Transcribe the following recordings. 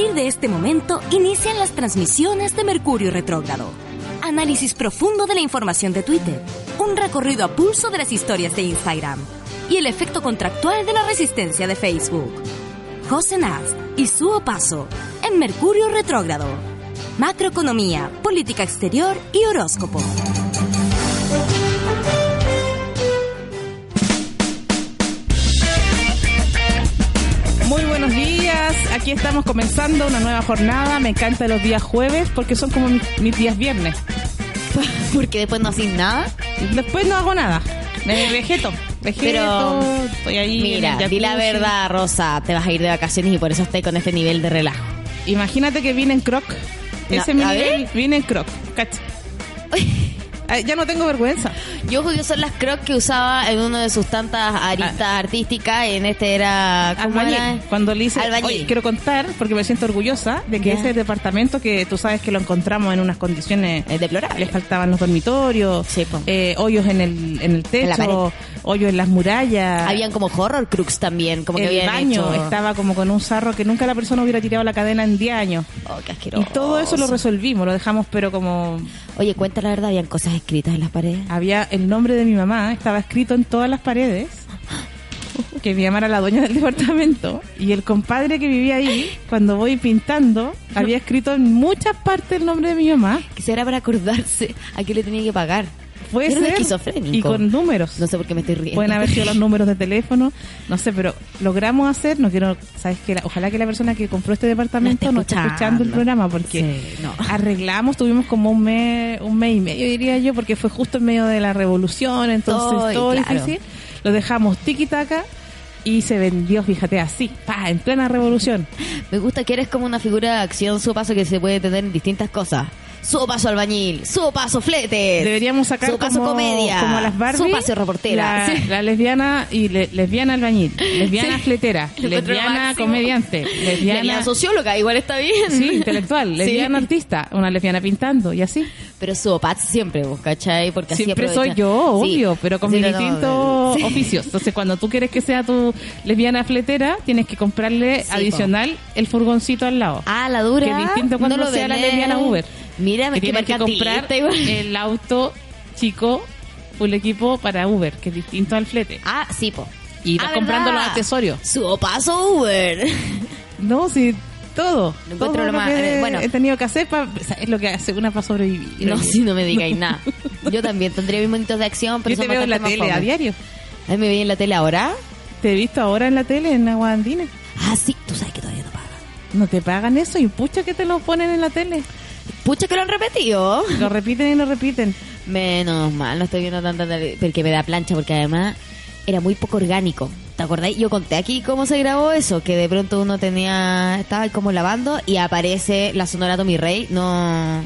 Partir de este momento inician las transmisiones de Mercurio Retrógrado. Análisis profundo de la información de Twitter. Un recorrido a pulso de las historias de Instagram. Y el efecto contractual de la resistencia de Facebook. José Nast y su opaso en Mercurio Retrógrado. Macroeconomía, política exterior y horóscopo. Días, aquí estamos comenzando una nueva jornada. Me encantan los días jueves porque son como mis, mis días viernes. Porque después no haces nada. Después no hago nada, me vegeto. Vegeto, Pero, estoy ahí. Mira, di la verdad, Rosa. Te vas a ir de vacaciones y por eso estoy con este nivel de relajo. Imagínate que vine en croc. No, Ese es mi nivel, vine en croc. Cacha. Ay, ya no tengo vergüenza. Yo juzgué son las crocs que usaba en una de sus tantas aristas artísticas. En este era. ¿cómo Albañil. era? Cuando le hice, Albañil. oye, quiero contar, porque me siento orgullosa de que ese departamento que tú sabes que lo encontramos en unas condiciones Es deplorable. les faltaban los dormitorios, Sí, eh, hoyos en el, en el En techo, hoyos en las murallas. Habían como horror crux también. Como que el habían baño hecho. estaba como con un sarro que nunca la persona hubiera tirado la cadena en 10 años. Oh, qué Y asqueroso. todo eso lo resolvimos, lo dejamos pero como Oye, cuenta la verdad, habían cosas escritas en las paredes. había el nombre de mi mamá, estaba escrito en todas las paredes, que mi mamá era la dueña del departamento, y el compadre que vivía ahí, cuando voy pintando, había escrito en muchas partes el nombre de mi mamá. Quizá era para acordarse a qué le tenía que pagar. Puede ser. esquizofrénico. Y con números. No sé por qué me estoy riendo. Pueden haber sido los números de teléfono, no sé, pero logramos hacer, no quiero, sabes que la- ojalá que la persona que compró este departamento No no esté escuchando el programa porque Sí, no. arreglamos, tuvimos como un mes, un mes y medio diría yo, porque fue justo en medio de la revolución, entonces Ay, todo claro. difícil. Lo dejamos tiki taka y se vendió, fíjate, así, pa, en plena revolución. Me gusta que eres como una figura de acción, su paso que se puede tener en distintas cosas. Su paso albañil, su paso fletes. Deberíamos sacar su paso como, comedia. como las Barbie, Su paso reportera. La, Sí. la lesbiana y le- lesbiana albañil, lesbiana Sí. fletera, lesbiana comediante, lesbiana, socióloga, igual está bien. sí, intelectual, lesbiana Sí. artista, una lesbiana pintando y así. Pero su opaz siempre, vos, ¿cachai? Porque así Siempre soy yo, obvio, pero con mis no, distintos oficios. Entonces, cuando tú quieres que sea tu lesbiana fletera, tienes que comprarle adicional el furgoncito al lado. Ah, la dura. Que es distinto cuando no lo sea la lesbiana Uber. Mira, que qué tienes que comprar el auto chico, full equipo para Uber, que es distinto al flete. Ah, sí, po. Y vas Ah, comprando los accesorios. Su paso Uber. No, sí, todo. Encuentro todo lo lo más- que eh, bueno. he tenido que hacer pa- o sea, es lo que hace una para sobrevivir. No, si no me digáis nada. Yo también tendría mis momentos de acción, pero Yo te veo en la tele a diario. Ay, me veía en la tele ahora. Te he visto ahora en la tele en Aguadandina. Ah, sí, tú sabes que todavía no pagan. No te pagan eso y pucha que te lo ponen en la tele. Pucha que lo han repetido. Lo repiten y lo repiten. Menos mal, no estoy viendo tanta porque me da plancha, porque además era muy poco orgánico. ¿Te acordáis? Yo conté aquí cómo se grabó eso, que de pronto uno tenía, estaba como lavando y aparece la sonora Tommy Rey. No,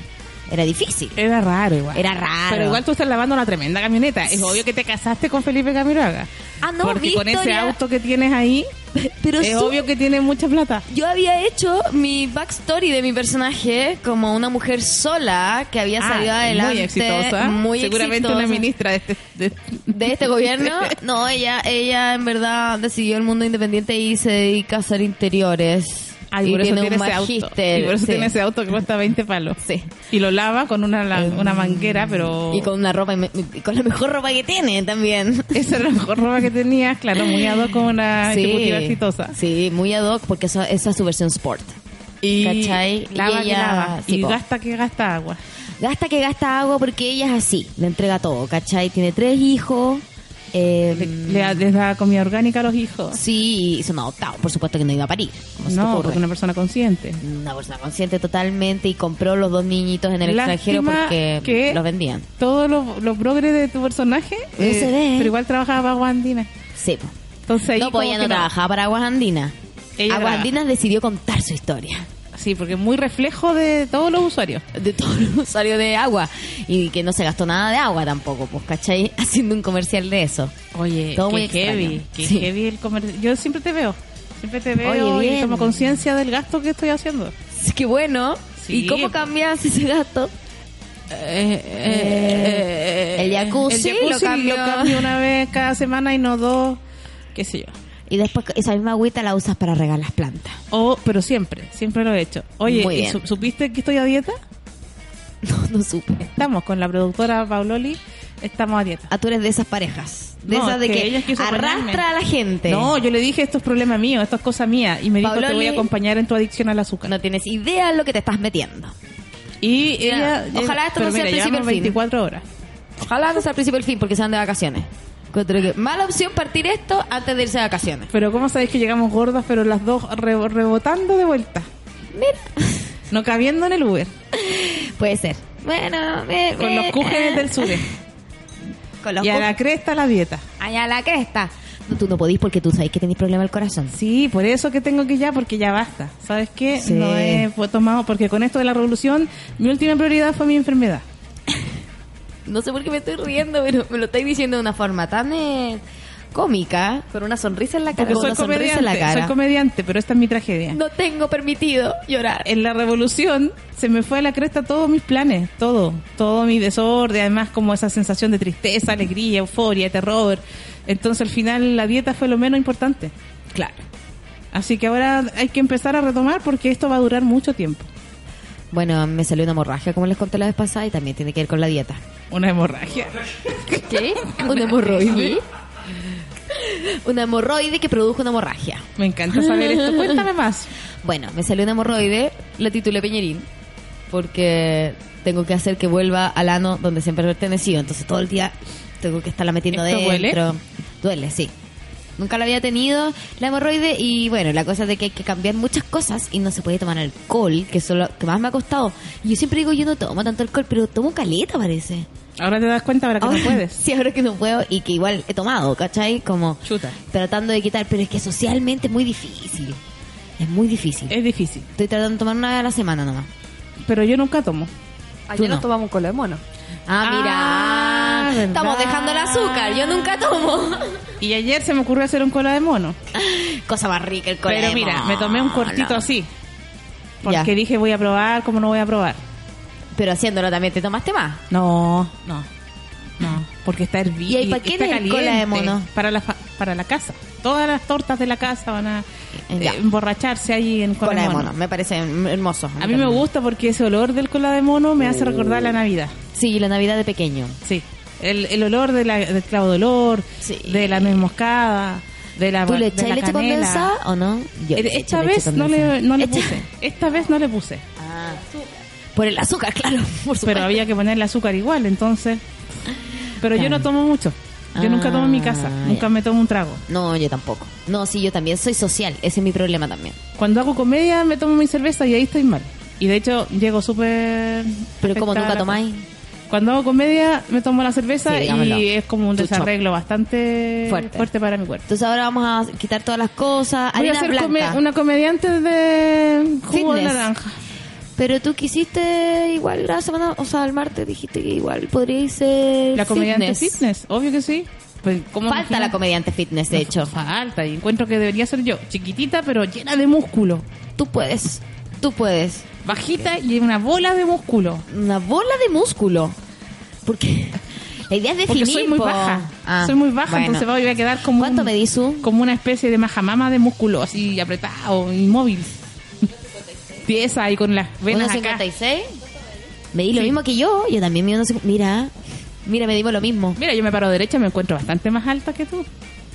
era difícil. Era raro igual. Era raro. Pero igual tú estás lavando una tremenda camioneta. Es obvio que te casaste con Felipe Camiroaga. Ah, no, Porque mi con ese auto que tienes ahí, Pero es su- obvio que tiene mucha plata. Yo había hecho mi backstory de mi personaje como una mujer sola que había salido Ah, adelante. Muy exitosa. Muy Seguramente exitosa. una ministra de este... de- de este gobierno. No, ella, ella en verdad decidió el mundo independiente y se dedica a hacer interiores. Ah, y y por eso tiene un ese auto. Y por eso sí. tiene ese auto que cuesta 20 palos. Sí. Y lo lava con una, la- una manguera, pero... Y con una ropa, y con la mejor ropa que tiene también. Esa era la mejor ropa que tenías, claro, muy ad hoc como una ejecutiva exitosa. Sí, muy ad hoc porque esa, esa es su versión sport. Y ¿Cachai? Y lava que lava. sí, y po. gasta que gasta agua. Gasta que gasta agua porque ella es así, le entrega todo, ¿cachai? Tiene tres hijos. Eh, Le, le- les da comida orgánica a los hijos. Sí, son adoptados, por supuesto que no iba a parir. No, porque una persona consciente. Una persona consciente totalmente y compró los dos niñitos en el extranjero porque que los vendían. Todo lo, lo progre de tu personaje. Ve. Pero igual trabajaba para Guandina. Sí, po. Entonces ahí No, pues ella no trabajaba para Aguas Andinas. Aguas. Andinas decidió contar su historia. Sí, porque es muy reflejo de todos los usuarios. de todo el usuario de agua y que no se gastó nada de agua tampoco, pues, ¿cachai? Haciendo un comercial de eso. Oye, Todo qué muy heavy, qué Sí. heavy el comercio. Yo siempre te veo, siempre te veo Oye, y tomo conciencia del gasto que estoy haciendo. Qué bueno. Sí. ¿Y cómo cambias ese gasto? Eh, el jacuzzi el lo cambio. una vez cada semana y no dos, qué sé yo. Y después esa misma agüita la usas para regar las plantas. O, pero siempre, siempre lo he hecho. Oye, Muy ¿y bien. su- ¿supiste que estoy a dieta? No, no supe. Estamos con la productora Pauloli, estamos a dieta. Ah, tú eres de esas parejas. De No, esas de que arrastra a la gente. No, yo le dije esto es problema mío, esto es cosa mía. Y me dijo te voy a acompañar en tu adicción al azúcar. No tienes idea de lo que te estás metiendo. Y ojalá esto no sea mira, el principio del fin. 24 horas. Ojalá no sea al principio del fin porque se van de vacaciones. Encuentro que mala opción partir esto antes de irse de vacaciones. Pero ¿cómo sabéis que llegamos gordas, pero las dos re- rebotando de vuelta? Mira, No cabiendo en el Uber. puede ser. Bueno, me- Con me- los cúgenes del sur. Con los Y a la cresta la dieta. allá a la cresta. No, tú no podís porque tú sabes que tenés problema al corazón. Sí, por eso que tengo que ya, porque ya basta. ¿Sabes qué? Sí. No he tomado, porque con esto de la revolución, mi última prioridad fue mi enfermedad. No sé por qué me estoy riendo, pero me lo estáis diciendo de una forma tan eh, cómica. Con una sonrisa en la cara. Porque Con soy una sonrisa en la comediante, cara. soy comediante, pero esta es mi tragedia. No tengo permitido llorar. En la revolución se me fue a la cresta todos mis planes, todo, todo mi desorden, además como esa sensación de tristeza, alegría, euforia, terror. Entonces al final la dieta fue lo menos importante. Claro. Así que ahora hay que empezar a retomar porque esto va a durar mucho tiempo. Bueno, me salió una hemorragia, como les conté la vez pasada, y también tiene que ver con la dieta. Una hemorragia. ¿Qué? ¿Una hemorroide? una hemorroide que produjo una hemorragia. Me encanta saber esto. Cuéntame más. Bueno, me salió una hemorroide, la titulé Peñerín, porque tengo que hacer que vuelva al ano donde siempre he pertenecido. Entonces todo el día tengo que estarla metiendo ¿Esto dentro. Duele, sí. Nunca la había tenido la hemorroide y bueno, la cosa es de que hay que cambiar muchas cosas y no se puede tomar alcohol, que es lo que más me ha costado. Y yo siempre digo, yo no tomo tanto alcohol, pero tomo caleta parece. Ahora te das cuenta ahora que Ahora- no puedes. Sí, ahora que no puedo y que igual he tomado, ¿cachai? Como Chuta. tratando de quitar, pero es que socialmente es muy difícil. Es muy difícil. Es difícil. Estoy tratando de tomar una vez a la semana nomás. Pero yo nunca tomo. Ayer Tú no. nos tomamos cola de mono. Ah, mira. Ah. Estamos dejando el azúcar. Yo nunca tomo. Y ayer se me ocurrió hacer un cola de mono. Cosa más rica el cola Pero de mira, mono. me tomé un cortito así. Porque Ya. dije voy a probar, como no voy a probar? Pero haciéndolo también te tomaste más. No, no. No, porque está hervido. ¿Y ahí para qué está es el cola de mono? Para la, fa- para la casa. Todas las tortas de la casa van a eh, Ya. emborracharse ahí en cola, Cola de mono. Me parece hermoso. A mí me gusta porque ese olor del cola de mono me hace recordar Uh. la Navidad. Sí, la Navidad de pequeño. Sí. El, el olor de la, del clavo de olor, Sí. de la nuez moscada, de la ¿Tú le echas leche condensada o no? Yo Eh, le Esta vez no le, no le puse. Esta vez no le puse. Ah. Por el azúcar, claro. Por Pero había que ponerle azúcar igual, entonces. Pero yo no tomo mucho. Yo nunca tomo en mi casa. Ah, Nunca ya. me tomo un trago. No, yo tampoco. No, sí, yo también soy social. Ese es mi problema también. Cuando hago comedia me tomo mi cerveza y ahí estoy mal. Y de hecho llego súper... Pero como nunca tomáis. Cuando hago comedia me tomo la cerveza Sí, y es como un Tu desarreglo bastante Fuerte. para mi cuerpo. Entonces ahora vamos a quitar todas las cosas. Voy a ser come- una comediante de jugo de naranja. Pero tú quisiste igual la semana, o sea, el martes dijiste que igual podría ser La comediante fitness. fitness, obvio que sí. Pues, ¿cómo Falta imaginas? la comediante fitness, de hecho. Falta, y encuentro que debería ser yo. Chiquitita, pero llena de músculo. Tú puedes, tú puedes. Bajita y una bola de músculo. Una bola de músculo. Porque la idea es definir. Porque soy muy po. baja. Ah, soy muy baja, bueno. entonces voy a quedar como ¿Cuánto un- tú? como una especie de majamama de músculo, así apretado, inmóvil. Tiesa y con las venas acá. 1.56. Medí lo Sí. mismo que yo. Yo también cincu- Mira, mira, medimos lo mismo. Mira, yo me paro derecha, me encuentro bastante más alta que tú.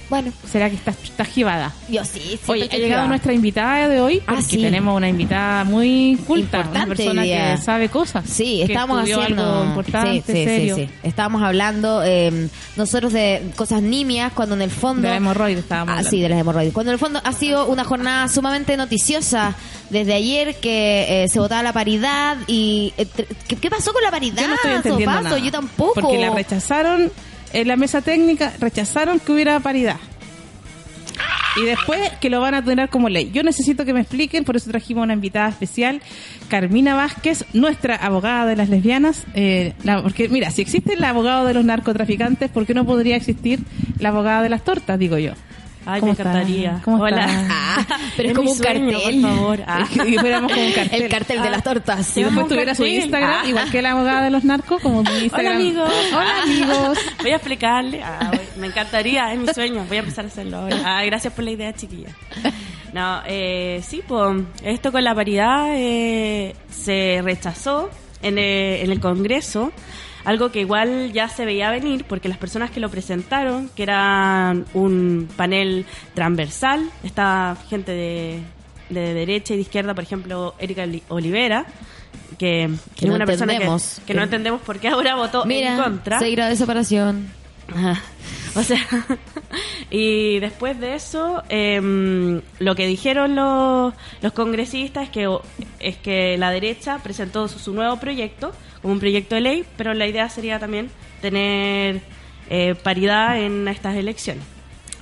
Bueno, ¿Será que estás, estás jibada? yo sí. Oye, ha llegado nuestra invitada de hoy Ah, porque sí. tenemos una invitada muy culta, una Importante persona hoy día. que sabe cosas. Sí, estudió haciendo algo importante, sí, sí, serio. sí, sí. Estábamos hablando eh, nosotros de cosas nimias cuando en el fondo De la hemorroide estábamos Ah, hablando. sí, de las hemorroides. Cuando en el fondo ha sido una jornada sumamente noticiosa desde ayer que eh, se votaba la paridad y eh, ¿qué, qué pasó con la paridad? Yo no estoy entendiendo nada. Yo tampoco. Porque la rechazaron, en la mesa técnica rechazaron que hubiera paridad. Y después que lo van a tener como ley. Yo necesito que me expliquen, por eso trajimos una invitada especial, Carmina Vázquez, nuestra abogada de las lesbianas. Eh, porque mira, si existe el abogado de los narcotraficantes, ¿por qué no podría existir la abogada de las tortas, digo yo? Ay, ¿Cómo me encantaría. ¿Cómo Hola. Ah, pero es Es como un sueño, cartel. por favor. Ah. Y fuéramos como un cartel. El cartel de las tortas. Si después tuviera su. Instagram, Ah. igual que la abogada de los narcos, como mi Instagram. amigos. Hola amigos. Voy a explicarle. Ah, voy- me encantaría, es mi sueño. Voy a empezar a hacerlo ahora. Ah, gracias por la idea, chiquilla. No, eh, sí, pues esto con la paridad eh, se rechazó en el, en el Congreso. Algo que igual ya se veía venir porque las personas que lo presentaron, que eran un panel transversal, esta gente de, de derecha y de izquierda, por ejemplo, Erika Oli- Olivera, que, Que es no una persona que, no entendemos por qué ahora votó Mira, en contra. seis grados de separación. Ajá. O sea, y después de eso, em, lo que dijeron los, los congresistas es que, es que la derecha presentó su, su nuevo proyecto como un proyecto de ley, pero la idea sería también tener eh, paridad en estas elecciones.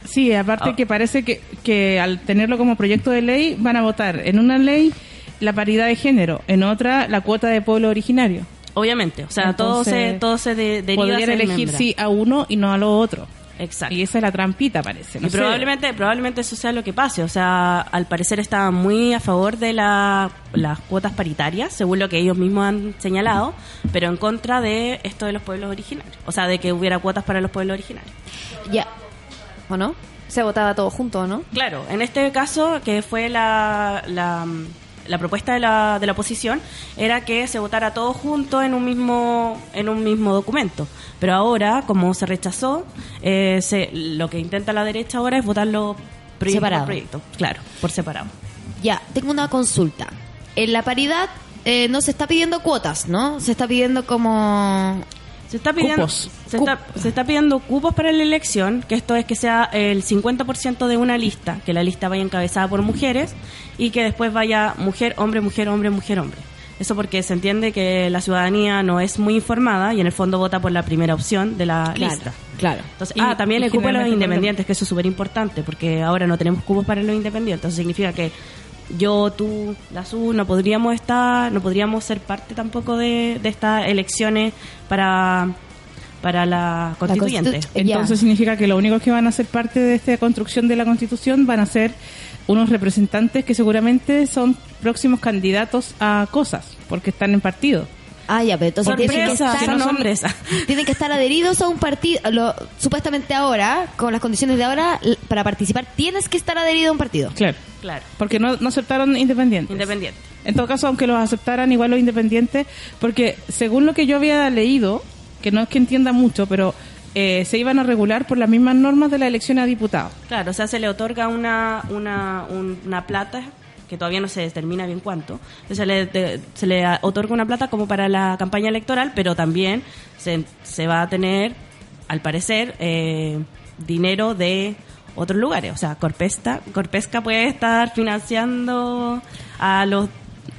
Sí, aparte Ah. que parece que, que al tenerlo como proyecto de ley van a votar en una ley la paridad de género, en otra la cuota de pueblo originario. Obviamente, o sea, todo Entonces, se, todo se de, deriva Podrían elegir sí a uno y no a lo otro. Exacto. Y esa es la trampita, parece. No y sé. probablemente, probablemente eso sea lo que pase. O sea, al parecer estaban muy a favor de la- las cuotas paritarias, según lo que ellos mismos han señalado, pero en contra de esto de los pueblos originarios. O sea, de que hubiera cuotas para los pueblos originarios. Ya. ¿O no? Se votaba todo junto, ¿no? Claro, en este caso, que fue la, la, la propuesta de la, de la oposición, era que se votara todo junto en un mismo, en un mismo documento. Pero ahora, como se rechazó, eh, se, lo que intenta la derecha ahora es votarlo proyecto Separado. por proyecto. Claro, por separado. Ya, tengo una consulta. En la paridad eh, no se está pidiendo cuotas, ¿no? Se está pidiendo como... Se está pidiendo Cupos. Se, está, se está pidiendo cupos para la elección, que esto es que sea el 50% de una lista, que la lista vaya encabezada por mujeres y que después vaya mujer, hombre, mujer, hombre, mujer, hombre. Eso porque se entiende que la ciudadanía no es muy informada y en el fondo vota por la primera opción de la Claro, lista. claro. Entonces, Y- ah, también el cupo de los independientes, que eso es súper importante, porque ahora no tenemos cupos para los independientes. Eso significa que yo, tú, la SU, no podríamos estar, no podríamos ser parte tampoco de, de estas elecciones para, para la constituyente. constitu- Entonces significa que los únicos que van a ser parte de esta construcción de la constitución van a ser unos representantes que seguramente son próximos candidatos a cosas, porque están en partido. Ah, ya, pero entonces tienen que, estar, son tienen que estar adheridos a un partido. Lo, supuestamente ahora, con las condiciones de ahora, para participar tienes que estar adherido a un partido. Claro. Claro, Porque no, no aceptaron independientes. independiente. En todo caso, aunque los aceptaran igual los independientes, porque según lo que yo había leído, que no es que entienda mucho, pero eh, se iban a regular por las mismas normas de la elección a diputados. Claro, o sea, se le otorga una, una, un- una plata que todavía no se determina bien cuánto. Entonces, se le, de- se le otorga una plata como para la campaña electoral, pero también se, se va a tener, al parecer, eh, dinero de otros lugares. O sea, Corpesta, Corpesca puede estar financiando a los...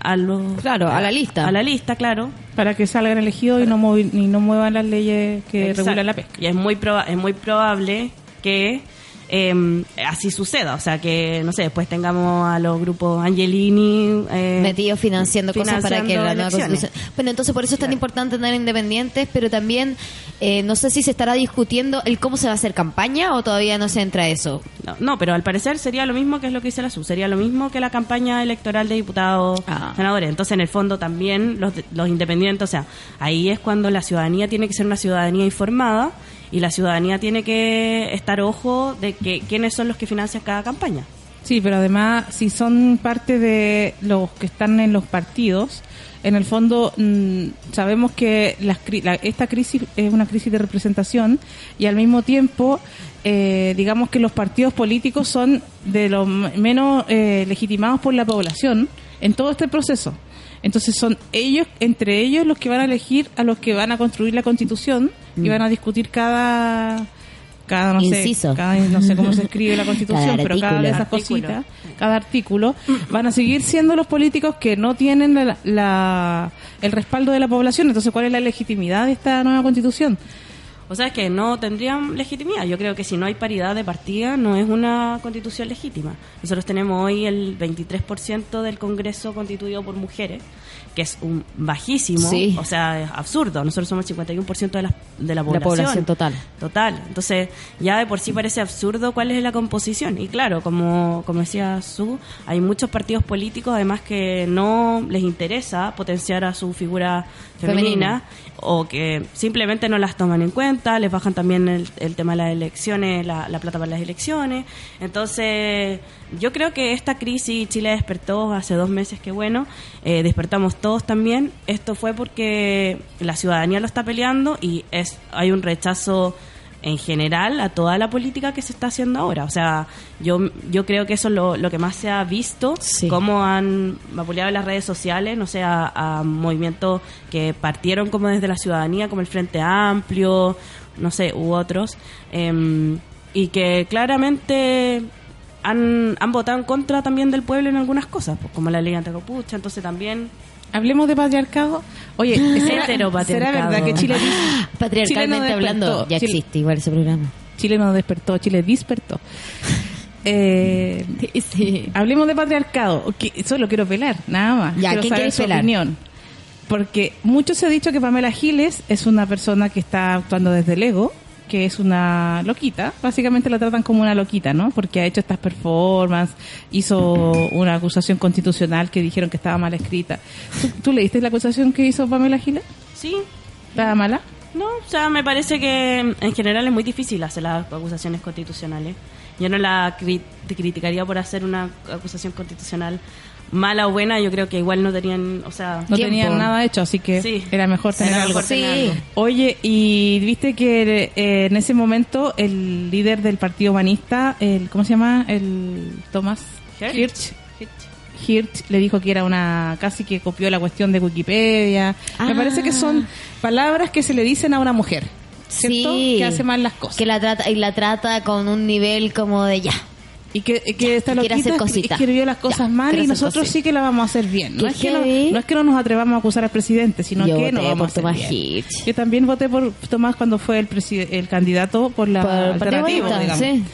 A los Claro, a la lista. A la lista, claro. para que salgan elegidos y no, movi- y no muevan las leyes que Exacto. regulan la pesca. Y es muy, proba- es muy probable que eh, así suceda. O sea, que, no sé, después tengamos a los grupos Angelini. Eh, metidos financiando, cosas para que la nueva constitución. Bueno, entonces por eso es tan importante tener independientes, pero también eh, no sé si se estará discutiendo el cómo se va a hacer campaña o todavía no se entra eso. No, no, pero al parecer sería lo mismo que es lo que dice la SU. Sería lo mismo que la campaña electoral de diputados, Ah. senadores. Entonces, en el fondo, también los, los independientes, o sea, ahí es cuando la ciudadanía tiene que ser una ciudadanía informada y la ciudadanía tiene que estar ojo de que quiénes son los que financian cada campaña. Sí, pero además, si son parte de los que están en los partidos, en el fondo mm, sabemos que las la- esta crisis es una crisis de representación y al mismo tiempo, eh, digamos que los partidos políticos son de los menos eh, legitimados por la población en todo este proceso. Entonces son ellos, entre ellos, los que van a elegir a los que van a construir la constitución y van a discutir cada cada no Inciso. sé cada, no sé cómo se escribe la constitución Cada pero cada de esas cositas cada artículo van a seguir siendo los políticos que no tienen la, la- el respaldo de la población. Entonces cuál es la legitimidad de esta nueva constitución O sea, es que no tendrían legitimidad. Yo creo que si no hay paridad de partida, no es una constitución legítima. Nosotros tenemos hoy el 23% del Congreso constituido por mujeres, que es un bajísimo, Sí. o sea, es absurdo. Nosotros somos el 51% de la, de la La población. población total. Total. Entonces, ya de por sí parece absurdo cuál es la composición. Y claro, como, como decía Su, hay muchos partidos políticos además que no les interesa potenciar a su figura femenina, o que simplemente no las toman en cuenta, les bajan también el, el tema de las elecciones, la, la plata para las elecciones. Entonces, yo creo que esta crisis Chile despertó hace dos meses, que bueno, eh, despertamos todos también. Esto fue porque la ciudadanía lo está peleando y es hay un rechazo en general a toda la política que se está haciendo ahora. O sea, yo, yo creo que eso es lo, lo que más se ha visto, Sí. cómo han vapuleado las redes sociales, no sé, a, a movimientos que partieron como desde la ciudadanía, como el Frente Amplio, no sé, u otros, em, y que claramente han, han votado en contra también del pueblo en algunas cosas, pues, como la ley anticapucha, entonces también... Hablemos de patriarcado. Oye, ¿será. ¿será verdad que Chile, Patriarcalmente Chile hablando, ya Chile- existe igual ese programa. Chile no despertó, Chile despertó. Eh, Sí. hablemos de patriarcado. Solo quiero pelar, nada más. Ya, quiero ¿quién saber su pelar? opinión. Porque mucho se ha dicho que Pamela Giles es una persona que está actuando desde el ego, que es una loquita. Básicamente la tratan como una loquita, ¿no? Porque ha hecho estas performances, hizo una acusación constitucional que dijeron que estaba mal escrita. ¿Tú, tú leíste la acusación que hizo Pamela Giles? Sí, ¿Estaba mala? No, o sea, me parece que en general es muy difícil hacer las acusaciones constitucionales. Yo no la cri- criticaría por hacer una acusación constitucional mala o buena. Yo creo que igual no tenían, o sea, No Tiempo. tenían nada hecho, así que Sí. era mejor tener Era algo. mejor tener Sí. algo. Oye, y viste que eh, en ese momento el líder del Partido Humanista, el ¿cómo se llama? El Tomás Hirsch. Hirsch, le dijo que era una casi que copió la cuestión de Wikipedia. Me Ah. parece que son palabras que se le dicen a una mujer, ¿cierto? Sí. Que hace mal las cosas. Que la trata, y la trata con un nivel como de ya. Y que, que esta loquita hacer cositas. escribió las cosas Ya, mal y nosotros sí que la vamos a hacer bien. No es, que no, no es que no nos atrevamos a acusar al presidente, sino Yo que no vamos por a hacer Tomás bien. Hirsch. Yo también voté por Tomás cuando fue el, el candidato por la Por alternativa, digamos. sí.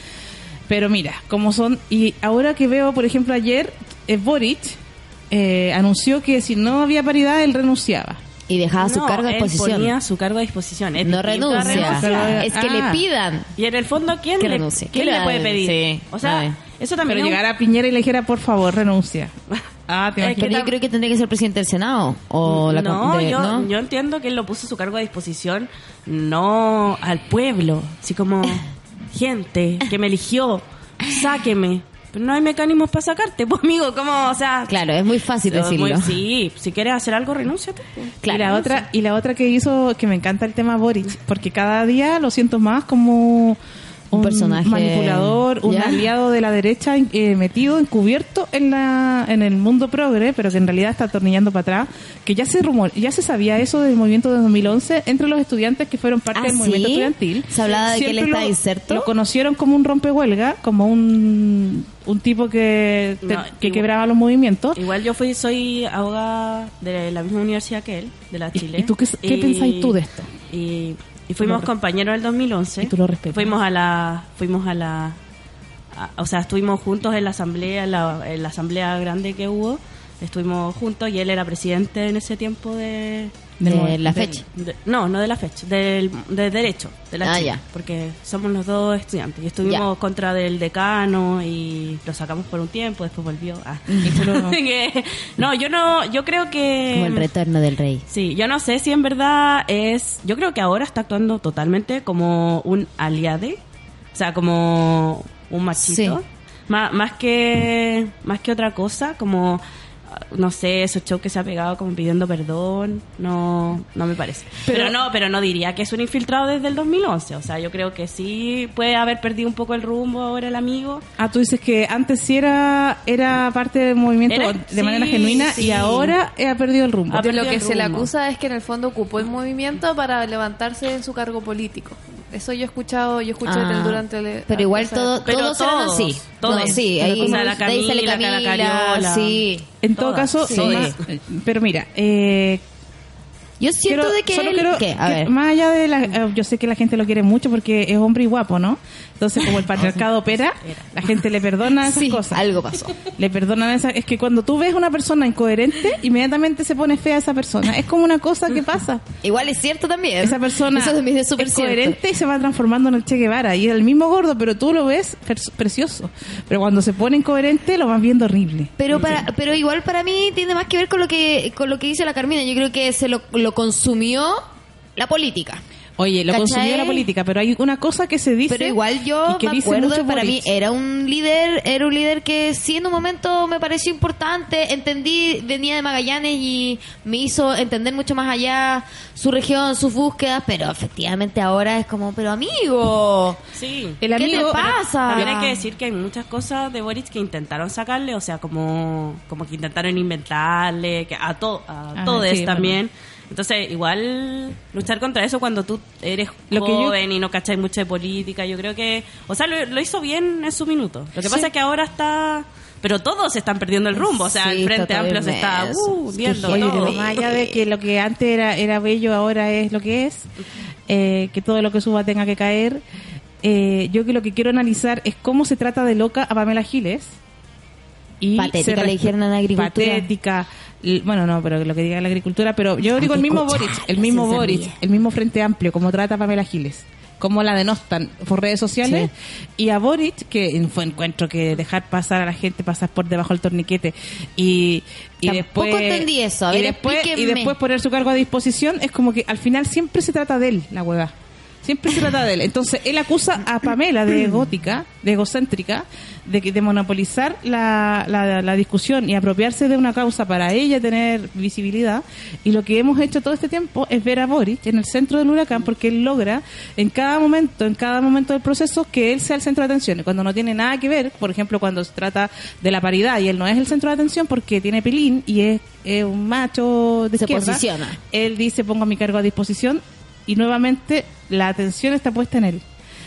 Pero mira, como son... Y ahora que veo, por ejemplo, ayer, eh, Boric eh, anunció que si no había paridad, él renunciaba. Y dejaba su no, cargo a él disposición. ponía su cargo a disposición. Es No renuncia. Es que Ah. le pidan. Y en el fondo, ¿quién, Que le, renuncie. ¿quién Que le puede pedir? sí. O sea, Ay. eso también Pero es un- llegar a Piñera y le dijera, por favor, renuncia. Ah, te Es imaginas. Pero yo creo que tendría que ser presidente del Senado. O la no, de- yo, ¿no? yo entiendo que él lo puso su cargo a disposición, no al pueblo, así como gente que me eligió, sáqueme. Pero no hay mecanismos para sacarte, pues amigo, como, o sea... Claro, es muy fácil es muy- decirlo. sí, si quieres hacer algo, renúnciate. pues. Claro, y la otra y la otra que hizo que me encanta el tema Boric porque cada día lo siento más como Un personaje- manipulador un ¿Ya? aliado de la derecha eh, metido encubierto en la en el mundo progre pero que en realidad está atornillando para atrás que ya se rumor ya se sabía eso del movimiento de 2011 entre los estudiantes que fueron parte ¿Ah, del movimiento estudiantil Se hablaba de que él está inserto. lo conocieron como un rompehuelga como un un tipo que, te- No, que igual- quebraba los movimientos Igual yo fui, soy abogada de la misma universidad que él, de la ¿Y- Chile. y tú qué- qué pensáis tú de esto? Y, y fuimos Lo- compañeros en el 2011. Y tú lo respetas. Fuimos a la... Fuimos a la a- o sea, estuvimos juntos en la asamblea, en la, en la asamblea grande que hubo. Estuvimos juntos y él era presidente en ese tiempo de... De Del- la fecha. de- no, no de la fecha, del, de Derecho, de la Ah, ya. porque somos los dos estudiantes y estuvimos Ya. contra del decano y lo sacamos por un tiempo, después volvió. Ah. No, yo no, yo creo que... Como el retorno del rey. Sí, yo no sé si en verdad es. Yo creo que ahora está actuando totalmente como un aliade, o sea, como un machito, Sí. más, más que más que otra cosa, como no sé, esos shows que se ha pegado como pidiendo perdón, no no me parece. Pero, Pero- no, pero no diría que es un infiltrado desde el 2011, o sea, yo creo que sí puede haber perdido un poco el rumbo ahora el amigo. Ah, tú dices que antes sí era, era parte del movimiento Era- de sí, manera genuina sí. y ahora ha perdido el rumbo. De lo que se le acusa es que en el fondo ocupó el movimiento para levantarse en su cargo político. Eso yo he escuchado, yo escuché Ah, durante el... pero igual o sea, todo, Pero todos eran todos, así. todos. Todos, sí. Ahí, la sale Camila, Camila, la Cariola. sí. En todo Todas, caso, sí. más- pero mira, eh, Yo siento Quiero- de que, solo él- quiero ¿qué? A que ver. más allá de la eh, yo sé que la gente lo quiere mucho porque es hombre y guapo, ¿no? Entonces, como el patriarcado opera, la gente le perdona esas Sí, cosas. algo pasó. Le perdonan esas es que cuando tú ves una persona incoherente, inmediatamente se pone fea esa persona. Es como una cosa que pasa. Igual es cierto también. Esa persona Eso es cierto. coherente y se va transformando en el Che Guevara. Y es el mismo gordo, pero tú lo ves precioso. Pero cuando se pone incoherente, lo vas viendo horrible. Pero para, pero igual para mí tiene más que ver con lo que con lo que dice la Carmina. Yo creo que se lo, lo consumió la política. Oye, lo ¿Cachai? consumió la política, pero hay una cosa que se dice. Pero igual yo que me acuerdo para mí era un líder, era un líder que sí en un momento me pareció importante, entendí, venía de Magallanes y me hizo entender mucho más allá su región, sus búsquedas, pero efectivamente ahora es como, pero amigo, Sí. El ¿qué te pasa? También hay que decir que hay muchas cosas de Boric que intentaron sacarle, o sea, como, como que intentaron inventarle, que a, to, a Ah, todos sí, también. Entonces, igual luchar contra eso cuando tú eres Lo que yo- joven y no cachai mucho de política, yo creo que, o sea, lo, lo hizo bien en su minuto. Lo que Sí. pasa es que ahora está, pero todos están perdiendo el rumbo, o sea, Sí, el Frente Amplio se está uh, viendo Oye, todo. pero más allá de que lo que antes era, era bello, ahora es lo que es, eh, que todo lo que suba tenga que caer, eh, yo que lo que quiero analizar es cómo se trata de loca a Pamela Giles. Y Patética, se le dijeron en agricultura. Patética. Bueno, no, pero lo que diga la agricultura, pero yo digo el mismo Boric, el mismo Boric, el mismo Frente Amplio, como trata Pamela Giles. Cómo la denostan por redes sociales. Y a Boric, que fue encuentro que dejar pasar a la gente, pasar por debajo del torniquete. Y, y Tampoco después. entendí eso. A y después, y después poner su cargo a disposición, es como que al final siempre se trata de él, la hueá. Siempre se trata de él. Entonces, él acusa a Pamela de egótica, de egocéntrica, de, que- de monopolizar la, la, la discusión y apropiarse de una causa para ella tener visibilidad. Y lo que hemos hecho todo este tiempo es ver a Boric en el centro del huracán porque él logra en cada momento, en cada momento del proceso, que él sea el centro de atención. Y cuando no tiene nada que ver, por ejemplo, cuando se trata de la paridad y él no es el centro de atención porque tiene pelín y es, es un macho de Se izquierda, posiciona. él dice pongo mi cargo a disposición y nuevamente la atención está puesta en él.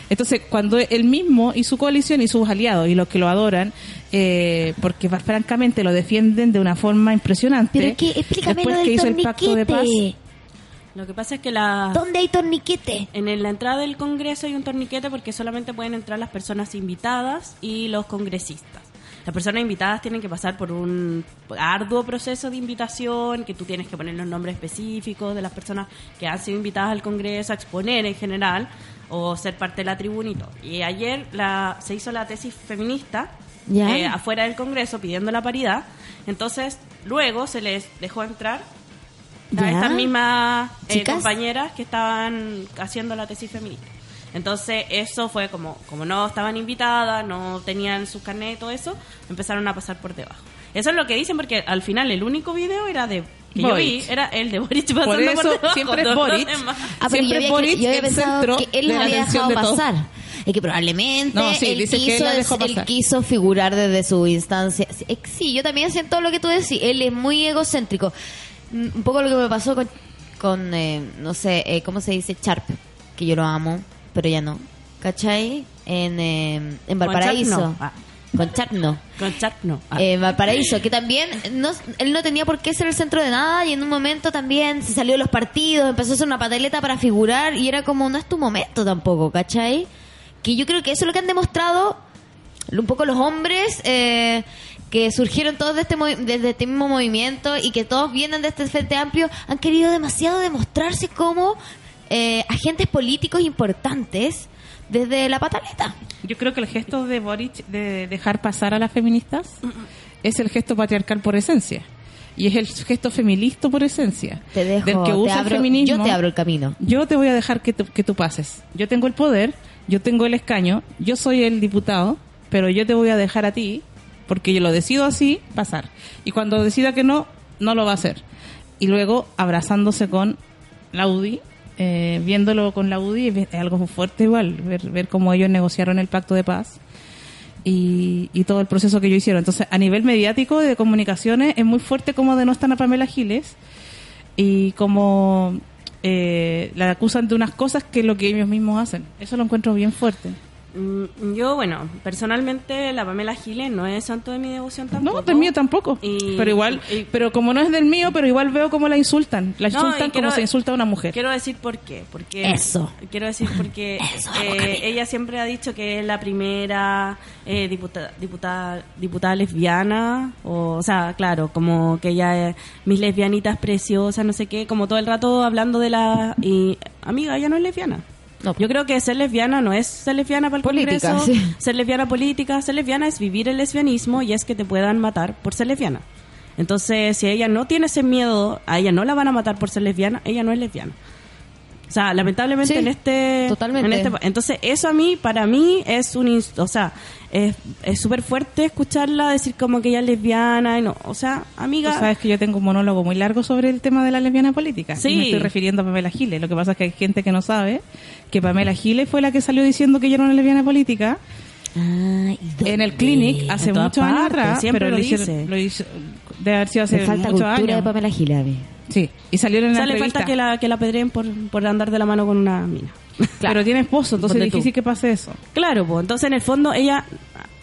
Entonces, cuando él mismo y su coalición y sus aliados y los que lo adoran, eh, porque francamente lo defienden de una forma impresionante, Pero que explícame después lo que del hizo el pacto de paz, torniquete. Lo que pasa es que la... ¿Dónde hay torniquete? En la entrada del Congreso hay un torniquete porque solamente pueden entrar las personas invitadas y los congresistas. Las personas invitadas tienen que pasar por un arduo proceso de invitación, que tú tienes que poner los nombres específicos de las personas que han sido invitadas al Congreso a exponer en general o ser parte de la tribuna y todo. Y ayer la, se hizo la tesis feminista eh, afuera del Congreso pidiendo la paridad. Entonces, luego se les dejó entrar a estas mismas eh, compañeras que estaban haciendo la tesis feminista. Entonces, eso fue como, como no estaban invitadas, no tenían sus carnet y todo eso, empezaron a pasar por debajo. Eso es lo que dicen porque al final el único video era de que yo vi era el de Boric pasando Por por, eso debajo. siempre es Boric. Ah, Siempre yo había, Boric yo había el pensado centro que él de había dejado de pasar. Es que probablemente No, sí, él, dice que quiso, él la dejó él pasar. quiso figurar desde su instancia. Sí, eh, Sí, yo también siento lo que tú decís. Él es muy egocéntrico. Mm, Un poco lo que me pasó con, con eh, no sé, eh, ¿cómo se dice? Charp. Que yo lo amo, pero ya no. ¿Cachai? En, eh, en Valparaíso. Ah. Con Charp no. Con chat no. Ah. Eh, Valparaíso, que también no, él no tenía por qué ser el centro de nada y en un momento también se salió de los partidos, empezó a hacer una pataleta para figurar y era como, no es tu momento tampoco, ¿cachai? Que yo creo que eso es lo que han demostrado un poco los hombres eh, que surgieron todos de este desde este mismo movimiento y que todos vienen de este frente amplio, han querido demasiado demostrarse como eh, agentes políticos importantes desde la pataleta. Yo creo que el gesto de Boric de dejar pasar a las feministas es el gesto patriarcal por esencia. Y es el gesto feminista por esencia. Te dejo, del que te abro- el feminismo. yo te abro el camino. Yo te voy a dejar que tú, que tú pases. Yo tengo el poder, yo tengo el escaño, yo soy el diputado, pero yo te voy a dejar a ti, porque yo lo decido así, pasar. Y cuando decida que no, no lo va a hacer. Y luego abrazándose con la UDI, eh, viéndolo con la UDI, es algo fuerte igual, ver, ver cómo ellos negociaron el pacto de paz y, y todo el proceso que ellos hicieron. Entonces, a nivel mediático de comunicaciones, es muy fuerte cómo denostan a Pamela Giles y cómo eh, la acusan de unas cosas que es lo que ellos mismos hacen. Eso lo encuentro bien fuerte. Mm, Yo, bueno, personalmente la Pamela Giles no es santo de mi devoción tampoco. No, del mío tampoco. Y- pero igual, y- pero como no es del mío, pero igual veo cómo la insultan. La No, insultan quiero- como se insulta a una mujer. Quiero decir por qué. Porque, Eso. Quiero decir porque eh, ella siempre ha dicho que es la primera eh, diputada, diputada, diputada lesbiana. O, o sea, claro, como que ella es mis lesbianitas preciosas, no sé qué. Como todo el rato hablando de la. Y, amiga, ella no es lesbiana. No. Yo creo que ser lesbiana no es ser lesbiana para el Política, Congreso, sí. ser lesbiana política, ser lesbiana es vivir el lesbianismo y es que te puedan matar por ser lesbiana. Entonces, si ella no tiene ese miedo, a ella no la van a matar por ser lesbiana, ella no es lesbiana. O sea, lamentablemente Sí, en este... totalmente. en este- entonces, eso a mí, para mí, es un... O sea, es es súper fuerte escucharla decir como que ella es lesbiana y no... O sea, Tú amiga... sabes que yo tengo un monólogo muy largo sobre el tema de la lesbiana política. Sí. Y me estoy refiriendo a Pamela Giles. Lo que pasa es que hay gente que no sabe que Pamela Giles fue la que salió diciendo que ella era una lesbiana política Ah, en el clinic hace muchos años atrás. siempre pero lo hicieron- dice. lo hizo- debe haber sido hace falta muchos cultura de años. Pamela Giles. Sí, y salieron en la O sea, le entrevista. falta que la, que la pedreen por, por andar de la mano con una mina. Pero tiene esposo, entonces Ponte es tú. difícil que pase eso. Claro, pues entonces en el fondo ella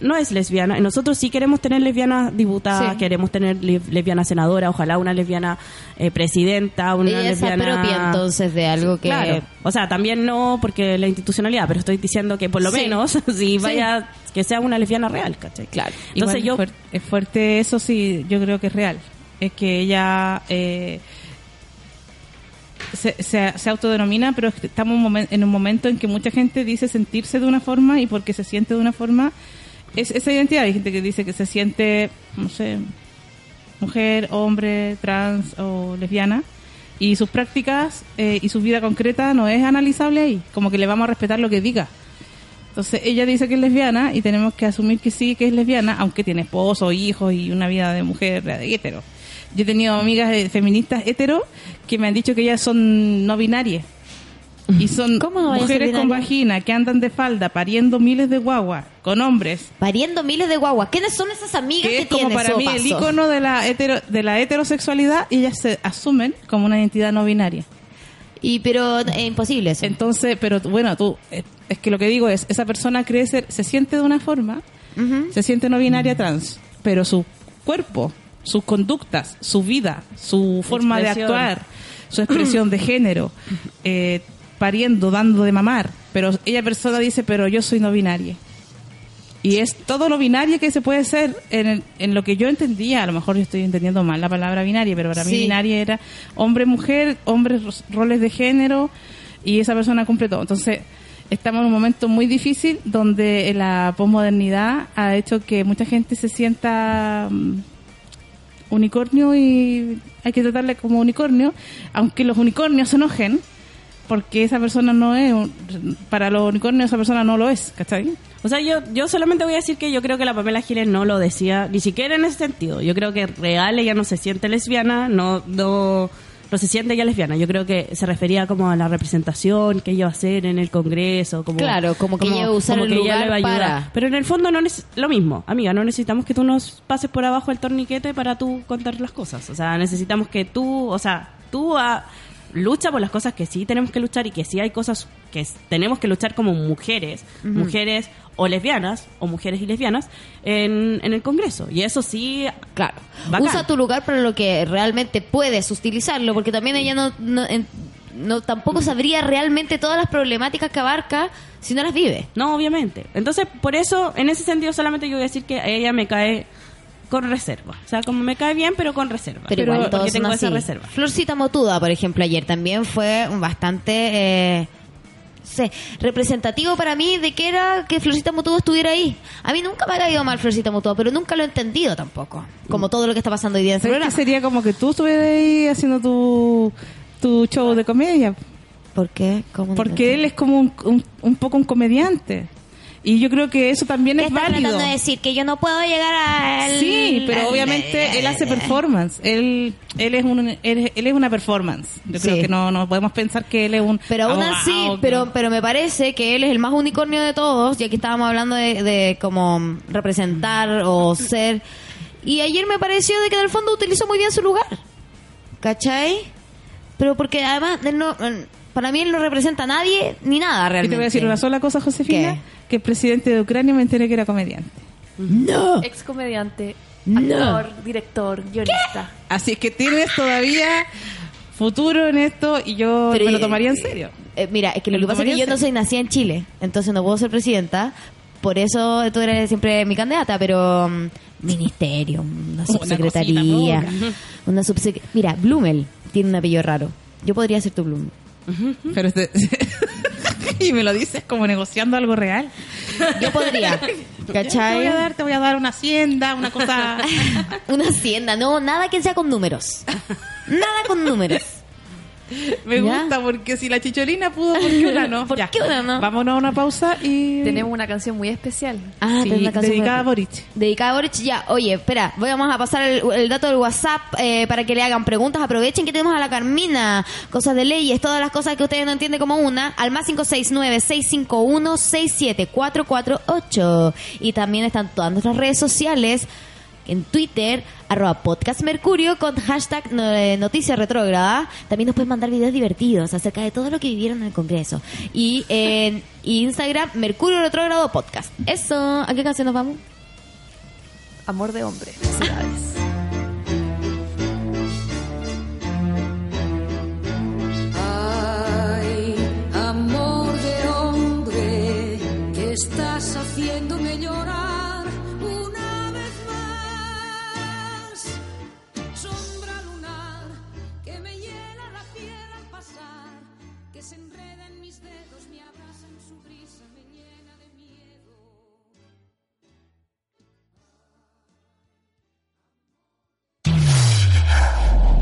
no es lesbiana. Nosotros sí queremos tener lesbianas diputadas, Sí. queremos tener le- lesbiana senadora, ojalá una lesbiana eh, presidenta, una Ella se lesbiana... apropia entonces de algo que... Claro. O sea, también no porque la institucionalidad, pero estoy diciendo que por lo Sí. menos si vaya que sea una lesbiana real, ¿cachai? Claro. Entonces Igual yo es, fuer- es fuerte eso, sí, yo creo que es real. Es que ella eh, se, se, se autodenomina, pero estamos un momen- en un momento en que mucha gente dice sentirse de una forma y porque se siente de una forma es esa identidad. Hay gente que dice que se siente, no sé, mujer, hombre, trans o lesbiana. Y sus prácticas eh, y su vida concreta no es analizable ahí. Como que le vamos a respetar lo que diga. Entonces ella dice que es lesbiana y tenemos que asumir que sí, que es lesbiana, aunque tiene esposo, hijos y una vida de mujer de hetero. Yo he tenido amigas eh, feministas hetero que me han dicho que ellas son no binarias. Y son ¿Cómo no vaya a ser mujeres con vagina que andan de falda pariendo miles de guaguas con hombres. Pariendo miles de guaguas. ¿Quiénes son esas amigas Que que, es como tienes, para mí el icono de la, hetero, de la heterosexualidad y ellas se asumen como una identidad no binaria. Y pero es imposible eso. Entonces, pero bueno, tú, eh, es que lo que digo es, esa persona cree ser, se siente de una forma, se siente no binaria trans, pero su cuerpo, sus conductas, su vida, su forma de actuar, su expresión de género, eh, pariendo, dando de mamar, pero ella persona dice, pero yo soy no binaria. Y es todo lo binario que se puede ser en, el- en lo que yo entendía, a lo mejor yo estoy entendiendo mal la palabra binaria, pero para mí Sí. binaria era hombre-mujer, hombres roles de género, y esa persona cumple todo. Entonces, estamos en un momento muy difícil donde la posmodernidad ha hecho que mucha gente se sienta mm, unicornio y hay que tratarle como unicornio, aunque los unicornios se enojen, porque esa persona no es, un- para los unicornios esa persona no lo es, ¿cachai? O sea, yo, yo solamente voy a decir que yo creo que la Pamela Giles no lo decía, ni siquiera en ese sentido. Yo creo que real ella no se siente lesbiana, no, no, no se siente ya lesbiana. Yo creo que se refería como a la representación que ella va a hacer en el Congreso. Como, Claro, como que ella va a usar el ella lugar le va a ayudar. para- Pero en el fondo no es lo mismo, amiga. No necesitamos que tú nos pases por abajo el torniquete para tú contar las cosas. O sea, necesitamos que tú, o sea, tú ah, lucha por las cosas que sí tenemos que luchar y que sí hay cosas que tenemos que luchar como mujeres, mujeres o lesbianas o mujeres y lesbianas en, en el Congreso. Y eso sí, Claro. Bacán. Usa tu lugar para lo que realmente puedes utilizarlo, porque también ella no, no, en- no tampoco sabría realmente todas las problemáticas que abarca si no las vive. no, obviamente. Entonces, por eso, en ese sentido, solamente yo voy a decir que a ella me cae con reserva. O sea, como me cae bien, pero con reserva. Pero, igual porque todos tengo esa así. reserva. Florcita Motuda, por ejemplo, ayer también fue un bastante eh, sé, representativo para mí de que era que Florcita Motuda estuviera ahí. A mí nunca me ha caído mal Florcita Motuda, pero nunca lo he entendido tampoco. Como todo lo que está pasando hoy día en ¿Sabes que sería como que tú estuvieras ahí haciendo tu, tu show de comedia? ¿Por qué? ¿Cómo no Porque él es como un, un, un poco un comediante. Y yo creo que eso también ¿Qué es válido. tratando de decir? Que yo no puedo llegar a... Sí, pero obviamente él hace performance. Él, él es un, él, él es una performance. Yo creo que no, no podemos pensar que él es un. Pero aún así, pero, pero me parece que él es el más unicornio de todos, ya que estábamos hablando de, de como representar o ser. Y ayer me pareció de que en el fondo utilizó muy bien su lugar. ¿Cachai? Pero porque además, de no, Para mí él no representa a nadie ni nada Y realmente. te voy a decir una sola cosa, Josefina, ¿Qué? que el presidente de Ucrania me enteré que era comediante. No. Ex comediante, No. actor, director, guionista. Así es que tienes todavía futuro en esto y yo Pero, me lo tomaría en serio. Eh, mira, es que lo que pasa es que yo no soy nacida en Chile, entonces no puedo ser presidenta. Por eso tú eres siempre mi candidata, pero mm, ministerio, una subsecretaría, cosita una subsec Mira, Blumel tiene un apellido raro. Yo podría ser tu Blumel. Pero este- y me lo dices como negociando algo real. Yo podría, Te voy a ¿cachai? dar, te voy a dar una hacienda, una cosa. Una hacienda, no, nada que sea con números. Nada con números. Me Ya. gusta porque si la chicholina pudo, ¿por qué una no? ¿Por Ya. qué una no? Vámonos a una pausa y. Tenemos una canción muy especial. Ah, Sí, tenés una canción dedicada a Boric. Dedicada a Boric, ya. Oye, espera, voy vamos a pasar el, el dato del WhatsApp eh, para que le hagan preguntas. Aprovechen que tenemos a la Carmina, cosas de leyes, todas las cosas que ustedes no entienden como una, al más 569-651-67448. Y también están todas nuestras redes sociales. En Twitter, arroba podcast Mercurio con hashtag eh, noticia retrógrada. También nos pueden mandar videos divertidos acerca de todo lo que vivieron en el Congreso. Y en Instagram, Mercurio Retrógrado Podcast. Eso, ¿a qué canción nos vamos? Amor de hombre. Felicidades. Ay, amor de hombre, que estás haciéndome llorar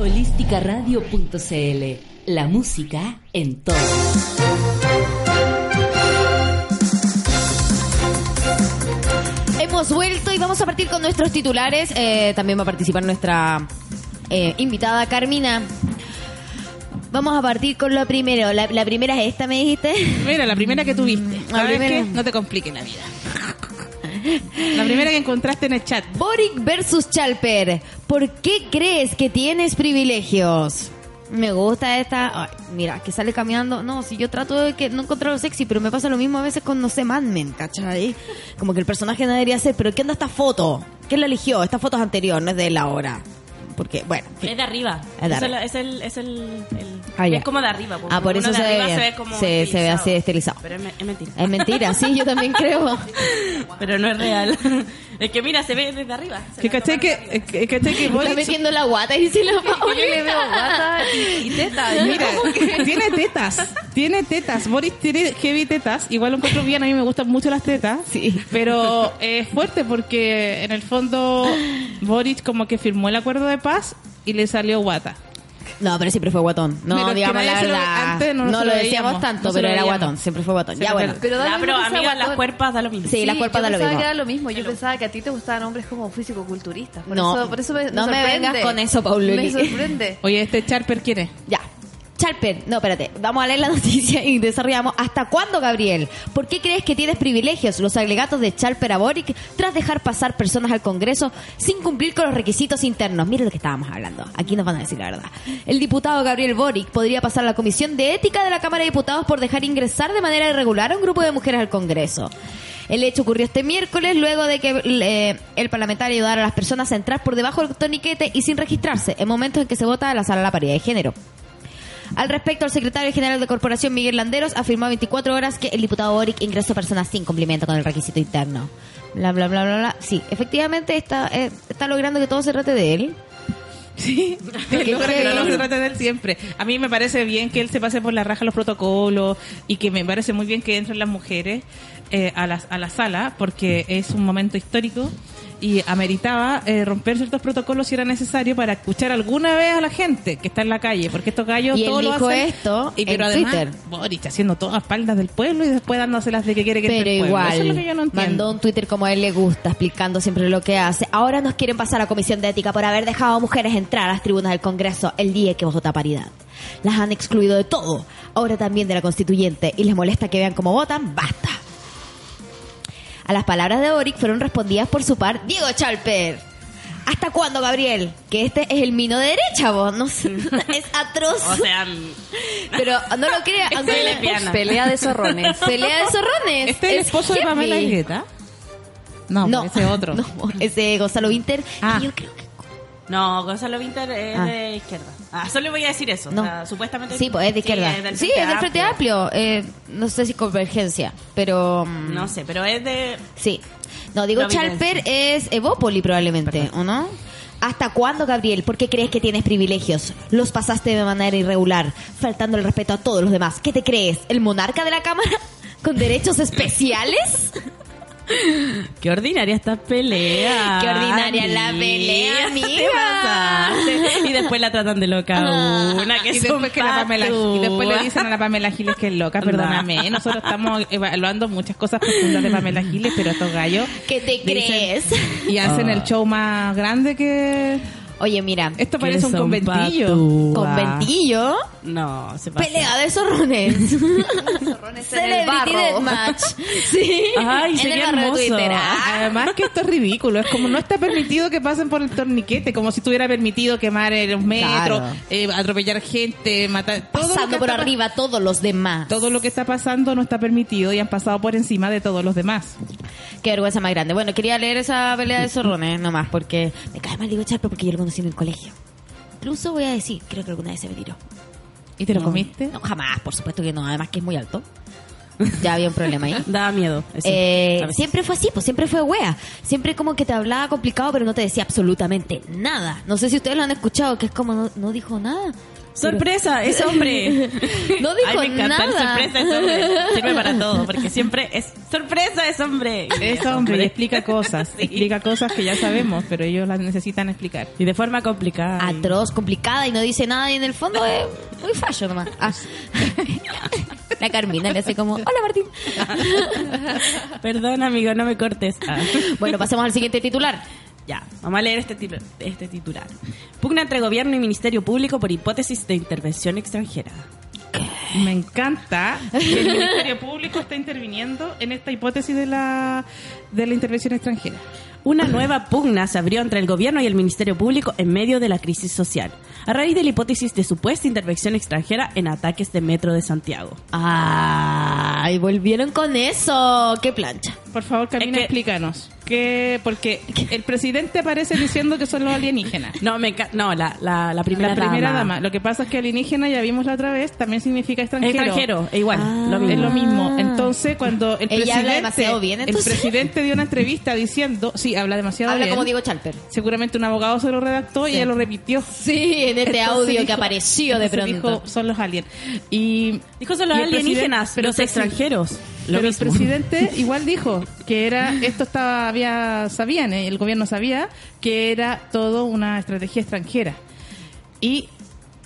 Holísticaradio.cl La música en todo. Hemos vuelto y vamos a partir con nuestros titulares. Eh, también va a participar nuestra eh, invitada Carmina. Vamos a partir con lo primero. La, la primera es esta, me dijiste. Mira, la primera que tuviste. La ¿Sabes primera. qué? No te compliques la vida. La primera que encontraste en el chat. Boric versus Chalper. ¿Por qué crees que tienes privilegios? Me gusta esta. Ay, mira, que sale caminando. No, si yo trato de que no encontrarlo sexy, pero me pasa lo mismo a veces con, no sé, Mad Men, ¿cachai? Como que el personaje no debería ser. Pero ¿qué onda esta foto? ¿Quién la eligió? Esta foto es anterior, no es de él ahora. Porque, bueno. en fin. Es de arriba. Es de arriba. Es el, es el, el- Ah, es como de arriba. Ah, por eso se de ve bien. se ve como Se- se ve así estilizado. Pero es, me- es mentira. Es mentira, sí, yo también creo. Pero no es real. Es que mira, se ve desde arriba. Se Que caché que, arriba. que, caché que Está Boric- metiendo la guata y dice la Yo le veo guata y, y teta. Mira, tiene tetas, tiene tetas. Boris tiene heavy tetas. Igual lo encuentro bien, a mí me gustan mucho las tetas. Sí. Pero es fuerte porque en el fondo Boris como que firmó el acuerdo de paz y le salió guata. No, pero siempre fue guatón. No, Pero digamos la se lo- verdad. antes no no, lo lo decíamos tanto, no pero era guatón. Siempre fue guatón. Se Ya bueno. per- Pero lo pero que sea amiga, las cuerpas da lo mismo. Sí, las cuerpas da yo lo pensaba mismo. que era lo mismo. Yo pensaba que a ti te gustaban hombres como físico-culturistas. Por No, eso, por eso me, no me vengas con eso, Paululi. Me sorprende. Oye, este Charper quién es? Ya. Chalper, no, espérate, vamos a leer la noticia y desarrollamos. ¿Hasta cuándo, Gabriel? ¿Por qué crees que tienes privilegios los alegatos de Chalper a Boric tras dejar pasar personas al Congreso sin cumplir con los requisitos internos? Mira lo que estábamos hablando. Aquí nos van a decir la verdad. El diputado Gabriel Boric podría pasar a la Comisión de Ética de la Cámara de Diputados por dejar ingresar de manera irregular a un grupo de mujeres al Congreso. El hecho ocurrió este miércoles luego de que eh, el parlamentario ayudara a las personas a entrar por debajo del toniquete y sin registrarse en momentos en que se vota la sala de la paridad de género. Al respecto, el secretario general de Corporación, Miguel Landeros, afirmó a 24 horas que el diputado Boric ingresó personas sin cumplimiento con el requisito interno. Bla, bla, bla, bla, bla. Sí, efectivamente está, eh, está logrando que todo se trate de él. Sí, Qué logra que no se trate de él siempre. A mí me parece bien que él se pase por la raja los protocolos y que me parece muy bien que entren las mujeres eh, a, la, a la sala porque es un momento histórico y ameritaba eh, romper ciertos protocolos si era necesario para escuchar alguna vez a la gente que está en la calle, porque estos gallos Y él todo lo dijo hacen. esto y, pero en además, Twitter. Boric haciendo todas espaldas del pueblo y después dándoselas de que quiere que Pero el pueblo. Eso es lo igual, que yo no entiendo. mandó un Twitter como a él le gusta, explicando siempre lo que hace. Ahora nos quieren pasar a Comisión de Ética por haber dejado a mujeres entrar a las tribunas del Congreso el día que vota paridad. Las han excluido de todo, ahora también de la constituyente, y les molesta que vean cómo votan, basta. A las palabras de Boric fueron respondidas por su par Diego Chalper. ¿Hasta ¿Hasta cuándo, Gabriel? Que este es el mino de derecha, vos. No sé. Es atroz. O sea, Pero no lo crea. Este aunque-. Pelea de zorrones. Pelea de zorrones. ¿Este es el esposo de. Pamela Higueta? No, No, ese otro. No, ese Gonzalo Winter. Ah. que yo creo que. No, Gonzalo Winter es Ah. de izquierda. Ah, solo voy a decir eso. No. o sea, supuestamente. Sí, pues es de izquierda. del Sí, es del Frente Amplio. Eh, no sé si convergencia, pero. mm, No sé, pero es de. Sí. No, digo. Chalper es Evópoli probablemente, ¿o no? ¿Hasta cuándo, Gabriel? ¿Por qué crees que tienes privilegios? Los pasaste de manera irregular, faltando el respeto a todos los demás. ¿Qué te crees? ¿El monarca de la Cámara? ¿Con derechos especiales? Qué ordinaria esta pelea. Qué ordinaria la pelea, amiga. Y después la tratan de loca una que Y después, que la Pamela, y después le dicen a la Pamela Giles que es loca, perdóname. Nosotros estamos evaluando muchas cosas profundas de Pamela Giles, pero estos gallos ¿Qué te Dicen- crees? y hacen el show más grande que... Oye, mira, Esto parece un conventillo. conventillo, No, se pasa. pelea de zorrones. Zorrones en el Celebrity barro. Deathmatch. Sí. Ay, en sería el barro de hermoso. Twitter. Ah. Además que esto es ridículo, es como no está permitido que pasen por el torniquete, como si estuviera permitido quemar el metro, Claro. eh, atropellar gente, matar... Todo Pasando por arriba a todos los demás. Todo lo que está pasando no está permitido y han pasado por encima de todos los demás. Qué vergüenza más grande. Bueno, quería leer esa pelea de zorrones nomás porque me cae mal Diego Charpe porque yo lo conocí en el colegio. Incluso voy a decir, creo que alguna vez se me tiró. ¿Y te lo No, comiste? No, jamás, por supuesto que no. Además que es muy alto. Ya había un problema ahí. Daba miedo. Eh, siempre fue así, pues siempre fue wea. Siempre como que te hablaba complicado, pero no te decía absolutamente nada. No sé si ustedes lo han escuchado, que es como no, no dijo nada. Sorpresa, es hombre. No dijo Ay, me encanta el nada. sorpresa, es hombre. Sirve para todo, porque siempre es sorpresa, es hombre. Y Es hombre, y explica cosas, explica cosas que ya sabemos, pero ellos las necesitan explicar. Y de forma complicada. y- Atroz, complicada y no dice nada y en el fondo es muy fallo nomás. Ah. La Carmina le hace como, hola Martín. Perdón, amigo, no me cortes. Ah. Bueno, pasemos al siguiente titular. Ya, vamos a leer este, este titular. Pugna entre gobierno y Ministerio Público por hipótesis de intervención extranjera. Me encanta que el Ministerio Público está interviniendo en esta hipótesis de la, de la intervención extranjera. Una nueva pugna se abrió entre el gobierno y el Ministerio Público en medio de la crisis social, a raíz de la hipótesis de supuesta intervención extranjera en ataques de Metro de Santiago. Ay, volvieron con eso. Qué plancha. Por favor, Camila, Es que- explícanos. Que, porque el presidente aparece diciendo que son los alienígenas. No, me no la, la, la primera, La primera dama. Lo que pasa es que alienígena, ya vimos la otra vez, también significa extranjero. Extranjero, e igual, Ah. lo mismo. Es lo mismo. Entonces, cuando el Ella habla presidente, demasiado bien, el entonces. presidente dio una entrevista diciendo, sí, habla demasiado Habla bien. como Diego Chalper. Seguramente un abogado se lo redactó y ella lo repitió. Sí, en este Entonces audio dijo- que apareció de pronto. dijo, son los aliens. Y Dijo son los y el alienígenas, presidente- los el extranjeros. Lo pero mismo. el presidente igual dijo que era esto estaba había sabían eh, el gobierno sabía que era todo una estrategia extranjera. Y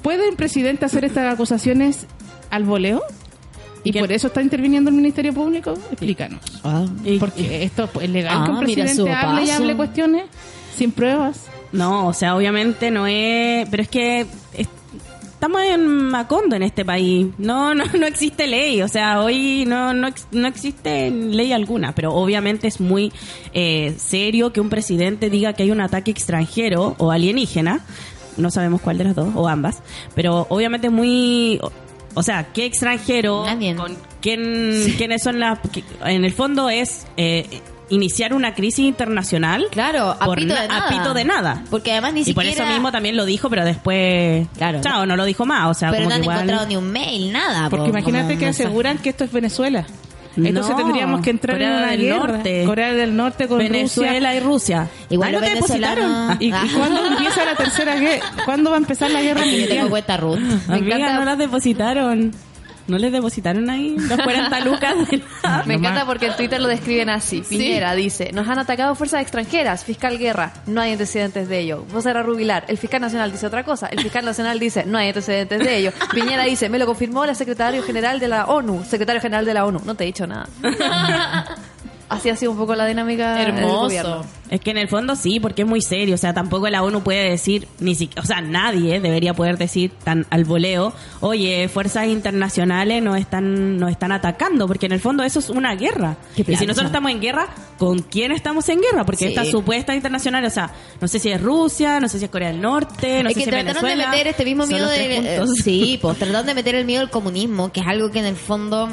puede el presidente hacer estas acusaciones al voleo y que- por eso está interviniendo el ministerio público explícanos. Y- porque esto es legal que Ah, mira su presidente hable y hable cuestiones sin pruebas. No, o sea, obviamente no es... Pero es que estamos en Macondo en este país. No, no, no existe ley. O sea, hoy no, no, no existe ley alguna. Pero obviamente es muy eh, serio que un presidente diga que hay un ataque extranjero o alienígena. No sabemos cuál de las dos, o ambas. Pero obviamente es muy... o- sea, ¿qué extranjero? Nadie. Con quién, ¿Quiénes son las...? En el fondo es... eh, iniciar una crisis internacional Claro, a pito na- de nada. a pito de nada. Porque además ni y por eso mismo también lo dijo, pero después. Claro. Chao, no lo dijo más. O sea, Pero como no han igual- encontrado ni un mail, nada. porque po, imagínate que mensaje. aseguran que esto es Venezuela entonces No, tendríamos que entrar Corea en una del guerra Norte. Corea del Norte con Rusia Venezuela y Rusia. Igual Ah, ¿no te venezolanos- depositaron? ¿Y, y cuándo empieza la tercera guerra? ¿Cuándo va a empezar la guerra Yo tengo cuenta Ruth. Me Amiga, encanta- no las depositaron. ¿No les depositaron ahí las 40 lucas? de la- Me encanta porque en Twitter lo describen así. Piñera dice, nos han atacado fuerzas extranjeras, fiscal guerra, no hay antecedentes de ello. Vocera Rubilar, el fiscal nacional dice otra cosa, el fiscal nacional dice, no hay antecedentes de ello. Piñera dice, me lo confirmó la secretario general de la ONU, secretario general de la ONU. No te he dicho nada. Así ha sido un poco la dinámica Hermoso. Es que en el fondo sí, porque es muy serio. O sea, tampoco la ONU puede decir, ni siquiera, o sea, nadie debería poder decir tan al voleo, oye, fuerzas internacionales nos están, nos están atacando, porque en el fondo eso es una guerra. Qué Y si nosotros estamos en guerra, ¿con quién estamos en guerra? Porque Sí. estas supuestas internacionales, o sea, no sé si es Rusia, no sé si es Corea del Norte, no es sé que si es trataron Venezuela. de meter este mismo miedo de... eh, sí, pues trataron de meter el miedo al comunismo, que es algo que en el fondo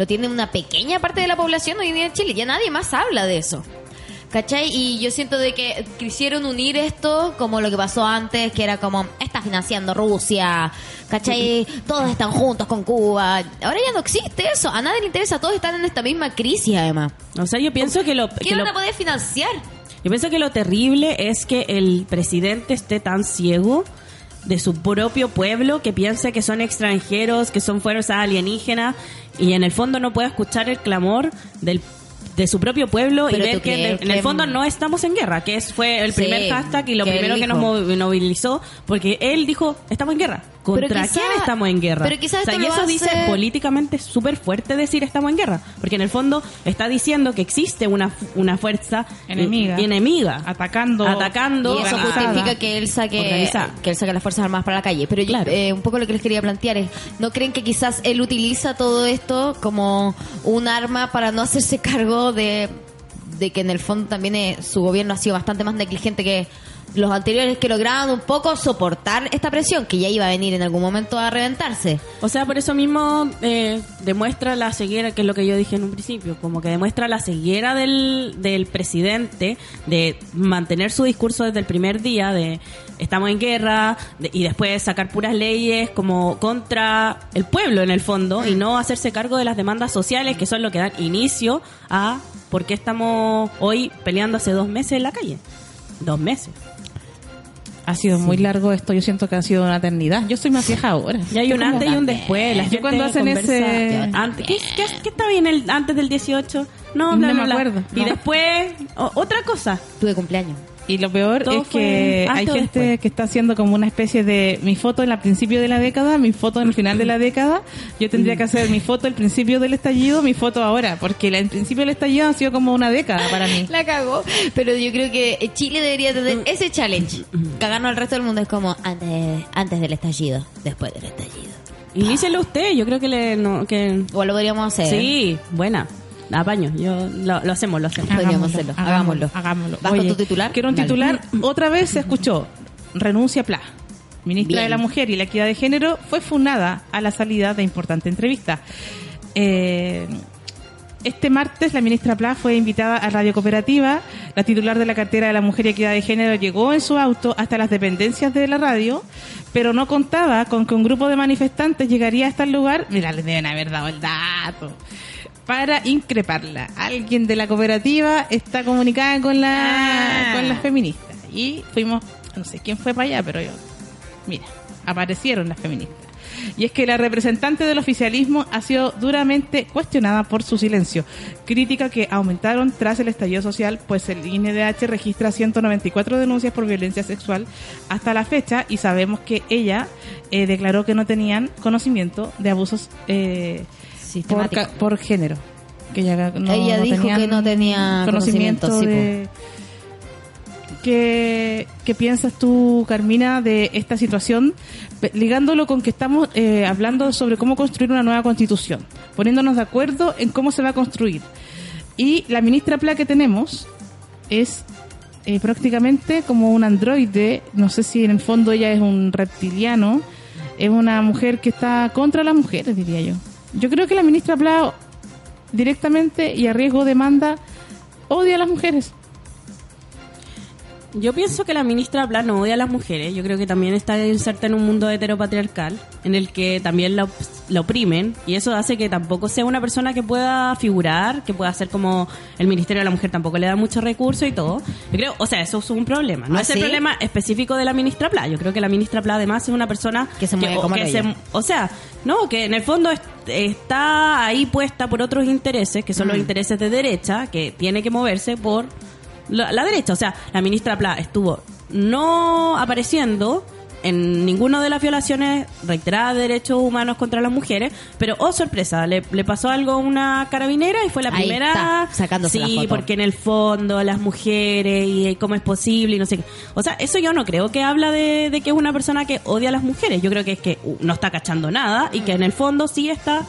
lo tiene una pequeña parte de la población hoy en día en Chile. Ya nadie más habla de eso. ¿Cachai? Y yo siento de que quisieron unir esto como lo que pasó antes, que era como, está financiando Rusia, ¿cachai? Todos están juntos con Cuba. Ahora ya no existe eso, a nadie le interesa, todos están en esta misma crisis además. O sea, yo pienso que lo... ¿Qué que van lo- a poder financiar? Yo pienso que lo terrible es que el presidente esté tan ciego de su propio pueblo que piensa que son extranjeros, que son fuerzas alienígenas y en el fondo no puede escuchar el clamor del de su propio pueblo y ver que en el, en el que- fondo no estamos en guerra, que es, fue el Sí, primer hashtag y lo que primero que nos movilizó, porque él dijo, estamos en guerra. ¿Contra Pero quizá- quién estamos en guerra? pero quizás O sea, y eso dice políticamente súper fuerte decir estamos en guerra, porque en el fondo está diciendo que existe una, una fuerza Enemiga. eh, enemiga Atacando. atacando Y eso organizada. justifica que él saque que él saque las fuerzas armadas para la calle. Pero yo, Claro. eh, un poco lo que les quería plantear es, ¿no creen que quizás él utiliza todo esto como un arma para no hacerse cargo de, de que en el fondo también eh, su gobierno ha sido bastante más negligente que los anteriores que lograban un poco soportar esta presión que ya iba a venir en algún momento a reventarse? O sea, por eso mismo eh, demuestra la ceguera, que es lo que yo dije en un principio, como que demuestra la ceguera del, del presidente de mantener su discurso desde el primer día de estamos en guerra de- y después sacar puras leyes como contra el pueblo en el fondo y no hacerse cargo de las demandas sociales que son lo que dan inicio a por qué estamos hoy peleando hace dos meses en la calle. Dos meses. Ha sido muy largo esto, yo siento que ha sido una eternidad. Yo soy más vieja ahora. Y hay un antes y un después. La Yo cuando hacen conversa- ese- Antes, ¿qué, qué, qué está bien el antes del 18? No, bla, No bla, me bla. acuerdo, Y no. después, o- otra cosa. Tuve cumpleaños. Y lo peor Todo es que hay gente después. que está haciendo como una especie de mi foto en el principio de la década, mi foto en el final de la década. Yo tendría que hacer mi foto al principio del estallido, mi foto ahora, porque el principio del estallido ha sido como una década para mí. La cagó. Pero yo creo que Chile debería tener ese challenge. Cagarnos al resto del mundo es como antes, antes del estallido, después del estallido. Inícielo usted, yo creo que le... No, que, O lo podríamos hacer. sí, buena. Apaño, yo lo, lo hacemos, lo hacemos. Podríamos hacerlo, hagámoslo. Hagámoslo. ¿Vas con tu titular? Quiero un Dale. titular. Otra vez se escuchó. Renuncia Pla. Ministra Bien. de la Mujer y la Equidad de Género fue funada a la salida de importante entrevista. Eh, este martes la ministra Pla fue invitada a Radio Cooperativa. La titular de la cartera de la Mujer y Equidad de Género llegó en su auto hasta las dependencias de la radio, pero no contaba con que un grupo de manifestantes llegaría hasta el lugar. Mira, les deben haber dado el dato. Para increparla. Alguien de la cooperativa está comunicada con la Ah. con las feministas. Y fuimos, no sé quién fue para allá, pero yo, mira, aparecieron las feministas. Y es que la representante del oficialismo ha sido duramente cuestionada por su silencio. Crítica que aumentaron tras el estallido social, pues el INDH registra 194 denuncias por violencia sexual hasta la fecha y sabemos que ella eh, declaró que no tenían conocimiento de abusos eh, por, Sistemático. ca- por género. Que ella no, Ella no dijo que no tenía conocimiento, de... ¿Qué, qué piensas tú, Carmina, de esta situación? Ligándolo con que estamos eh, hablando sobre cómo construir una nueva constitución, poniéndonos de acuerdo en cómo se va a construir. Y la ministra Pla que tenemos es eh, prácticamente como un androide, no sé si en el fondo ella es un reptiliano, es una mujer que está contra las mujeres, diría yo. Yo creo que la ministra Pla directamente y a riesgo de manda odia a las mujeres. Yo pienso que la ministra Blas no odia a las mujeres. Yo creo que también está inserta en un mundo heteropatriarcal en el que también la, op- la oprimen y eso hace que tampoco sea una persona que pueda figurar, que pueda ser como el Ministerio de la Mujer tampoco le da muchos recursos y todo. Yo creo, o sea, eso es un problema. No ¿Ah, es el problema específico de la ministra Blas. Yo creo que la ministra Blas además es una persona Que se mueve o, como que se- o sea, no, que en el fondo es- está ahí puesta por otros intereses, que son los Mm. intereses de derecha, que tiene que moverse por la, la derecha. O sea, la ministra Pla estuvo no apareciendo en ninguna de las violaciones reiteradas de derechos humanos contra las mujeres, pero oh sorpresa, le, le pasó algo a una carabinera y fue la Ahí primera está, sacándose sí, la foto. porque en el fondo las mujeres y cómo es posible y no sé qué. O sea, eso yo no creo que habla de, de que es una persona que odia a las mujeres. Yo creo que es que uh, no está cachando nada y que en el fondo sí está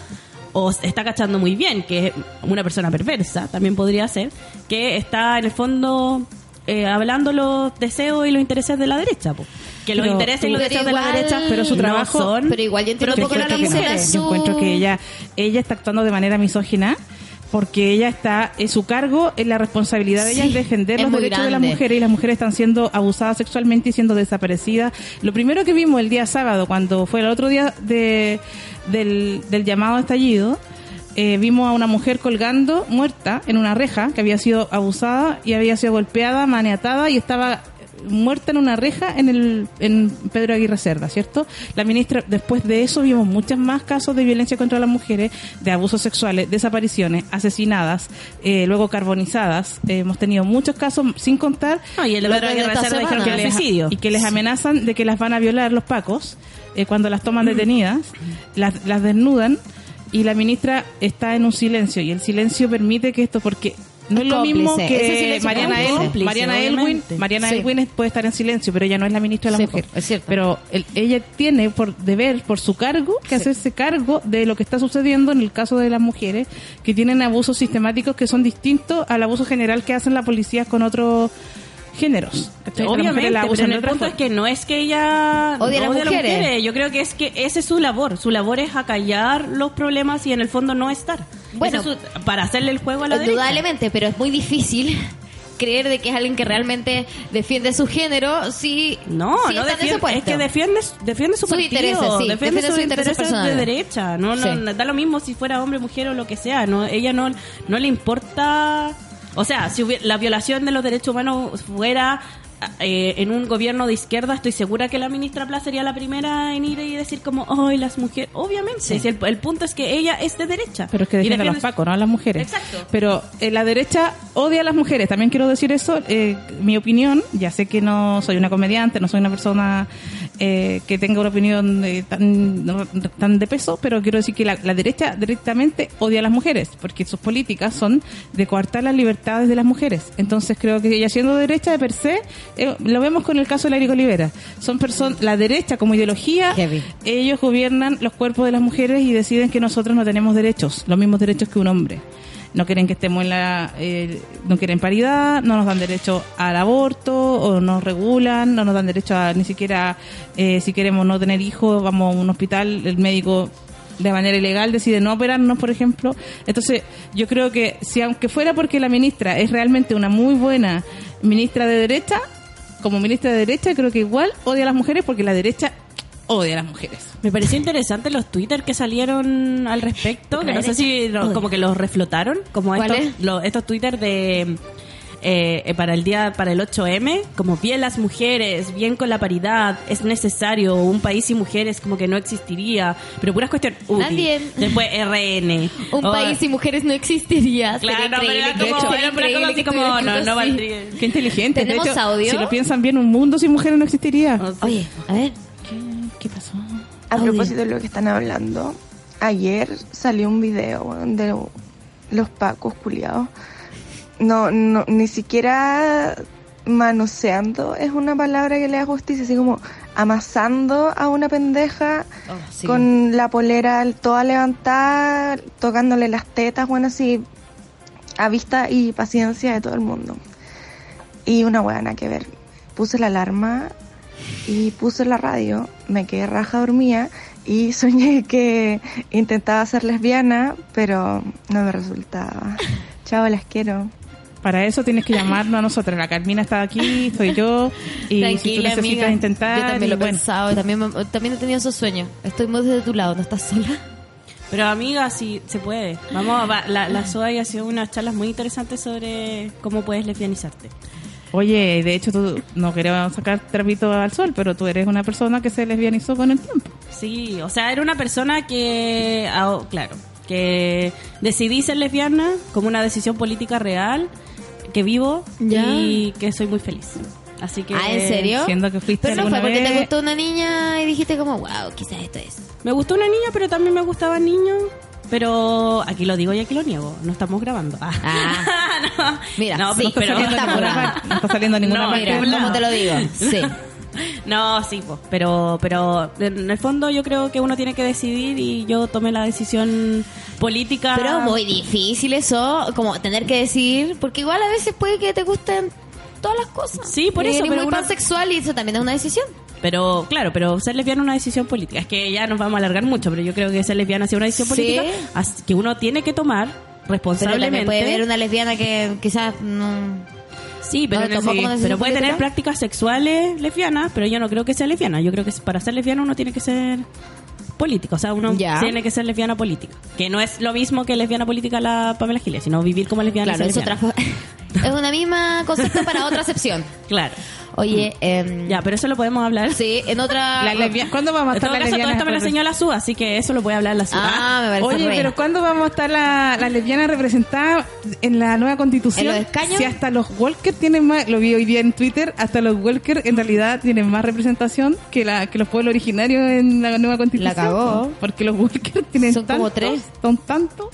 o está cachando muy bien, que es una persona perversa, también podría ser, que está en el fondo eh, hablando los deseos y los intereses de la derecha. po. Que los Pero- intereses y los deseos de la derecha Pero su no trabajo- son pero igual yo entiendo Yo las que- mujeres. Yo encuentro que ella, ella está actuando de manera misógina porque ella está su cargo, en la responsabilidad de ella Sí, es defender es los derechos de las mujeres y las mujeres están siendo abusadas sexualmente y siendo desaparecidas. Lo primero que vimos el día sábado, cuando fue el otro día de, del, del llamado estallido, eh, vimos a una mujer colgando muerta en una reja que había sido abusada y había sido golpeada, maniatada y estaba muerta en una reja en el en Pedro Aguirre Cerda, ¿cierto? La ministra, después de eso vimos muchos más casos de violencia contra las mujeres, de abusos sexuales, desapariciones, asesinadas, eh, luego carbonizadas. Eh, hemos tenido muchos casos, sin contar No, y el de que dijeron les- y que les amenazan de que las van a violar los pacos eh, cuando las toman detenidas, las, las desnudan y la ministra está en un silencio y el silencio permite que esto porque no es, lo mismo cómplice. Que Mariana, es El- cómplice, Mariana Elwin. Mariana Sí. Elwin puede estar en silencio pero ella no es la ministra de la Sí, mujer es cierto. pero el- ella tiene por deber por su cargo que hacerse cargo de lo que está sucediendo en el caso de las mujeres que tienen abusos sistemáticos que son distintos al abuso general que hacen las policías con otros géneros Obviamente, las pero en el punto es que no es que ella Odia a las mujeres. Yo creo que es que esa es su labor. Su labor es acallar los problemas y en el fondo no estar. Bueno. Es su- para hacerle el juego a la derecha. Indudablemente, pero es muy difícil creer de que es alguien que realmente defiende su género si No, si no defiende, puesto. es que defiende, defiende su Sus partido, intereses, sí, defiende, defiende sus sus intereses intereses, de derecha. No, no, Sí. da lo mismo si fuera hombre, mujer o lo que sea. No, ella no, no le importa. O sea, si hubiera- la violación de los derechos humanos fuera eh, en un gobierno de izquierda, estoy segura que la ministra Pla sería la primera en ir y decir como, ¡ay, las mujeres! Obviamente, si el, el punto es que ella es de derecha. Pero es que defiende a los pacos, no a las mujeres. Exacto. Pero eh, la derecha odia a las mujeres. También quiero decir eso. eh, mi opinión, ya sé que no soy una comediante, no soy una persona eh, que tenga una opinión eh, tan, no, tan de peso, pero quiero decir que la, la derecha directamente odia a las mujeres, porque sus políticas son de coartar las libertades de las mujeres. Entonces creo que ella siendo derecha de per se, eh, lo vemos con el caso de Larico Olivera. Son personas, la derecha como ideología, Heavy. ellos gobiernan los cuerpos de las mujeres y deciden que nosotros no tenemos derechos, los mismos derechos que un hombre. No quieren que estemos en la, eh, no quieren paridad, no nos dan derecho al aborto, o nos regulan, no nos dan derecho a ni siquiera, eh, si queremos no tener hijos, vamos a un hospital, el médico de manera ilegal decide no operarnos, por ejemplo. Entonces, yo creo que si aunque fuera porque la ministra es realmente una muy buena ministra de derecha, como ministra de derecha, creo que igual odia a las mujeres porque la derecha odia a las mujeres. Me pareció interesante los Twitter que salieron al respecto, que no sé si lo- como que los reflotaron, como ¿Cuál estos, es? lo- estos Twitter de eh, eh, para el día para el 8M, como bien las mujeres, bien con la paridad, es necesario un país sin mujeres como que no existiría, pero puras cuestiones útiles. Nadie. Después RN. Un país sin mujeres no existiría. Claro, pero era como, sería era una increíble cosa así que como, estuviera no, no valdría. Qué inteligente. De ¿Tenemos hecho, audio? Si lo piensan bien, un mundo sin mujeres no existiría. O sea, Oye, a ver. A propósito de lo que están hablando, ayer salió un video de los pacos culiados. No, no, ni siquiera manoseando es una palabra que le da justicia, así como amasando a una pendeja Oh, sí. con la polera toda levantada, tocándole las tetas, bueno, así a vista y paciencia de todo el mundo. Y una buena que ver. Puse la alarma y puse la radio, me quedé raja dormía y soñé que intentaba ser lesbiana, pero no me resultaba. Chao, las quiero. Para eso tienes que llamarnos a nosotros. La Carmina está aquí, soy yo. Y si tú necesitas amiga. intentar. Yo también lo he bueno, pensado también, también he tenido esos sueños. Estoy muy desde tu lado, ¿no estás sola? Pero amiga, sí se puede. Vamos, a, va- la, la SOA ha sido unas charlas muy interesantes sobre cómo puedes lesbianizarte. Oye, de hecho, tú no queríamos sacar trapito al sol, pero tú eres una persona que se lesbianizó con el tiempo. Sí, o sea, era una persona que, ah, claro, que decidí ser lesbiana como una decisión política real, que vivo Ya. y que soy muy feliz. Así que... Ah, ¿en serio? Siendo que fuiste Pero no fue porque te gustó una niña y dijiste como, wow, quizás esto es. Me gustó una niña, pero también me gustaban niños. Pero aquí lo digo y aquí lo niego. No estamos grabando. Ah. Ah. no. Mira, no, sí, pero, saliendo estamos ninguna no está saliendo ninguna No. Mira, ¿cómo te lo digo? Sí. No, sí, pues, pero, pero en el fondo yo creo que uno tiene que decidir y yo tomé la decisión política. Pero muy difícil eso, como tener que decir, porque igual a veces puede que te gusten todas las cosas. Sí, por Y eso, eres pero muy uno- pansexual y eso también es una decisión. Pero claro, pero ser lesbiana es una decisión política. Es que ya nos vamos a alargar mucho, pero yo creo que ser lesbiana es una decisión Sí. política que uno tiene que tomar Pero responsablemente. puede haber una lesbiana que quizás no... Sí, pero, No, sí, puede tener política. prácticas sexuales lesbianas, pero yo no creo que sea lesbiana. Yo creo que para ser lesbiana uno tiene que ser político, o sea, uno Ya. tiene que ser lesbiana política. Que no es lo mismo que lesbiana política la Pamela Giles, sino vivir como lesbiana. Claro, es otra... lesbiana. fo- es una misma concepto para otra acepción. Claro. Oye, em, Ya, pero eso lo podemos hablar. sí, en otra... La lesbia- ¿Cuándo vamos a estar las lesbianas? esto me lo enseñó la SUA, así que eso lo puede hablar la SUA. Ah, me parece Oye, pero ¿cuándo vamos a estar la- las lesbianas representadas en la nueva constitución? ¿En los escaños? Si hasta los Walker tienen más, lo vi hoy día en Twitter, hasta los Walker en realidad tienen más representación que la que los pueblos originarios en la nueva constitución. La cagó. Porque los Walker tienen Son como tantos, tres. Son tantos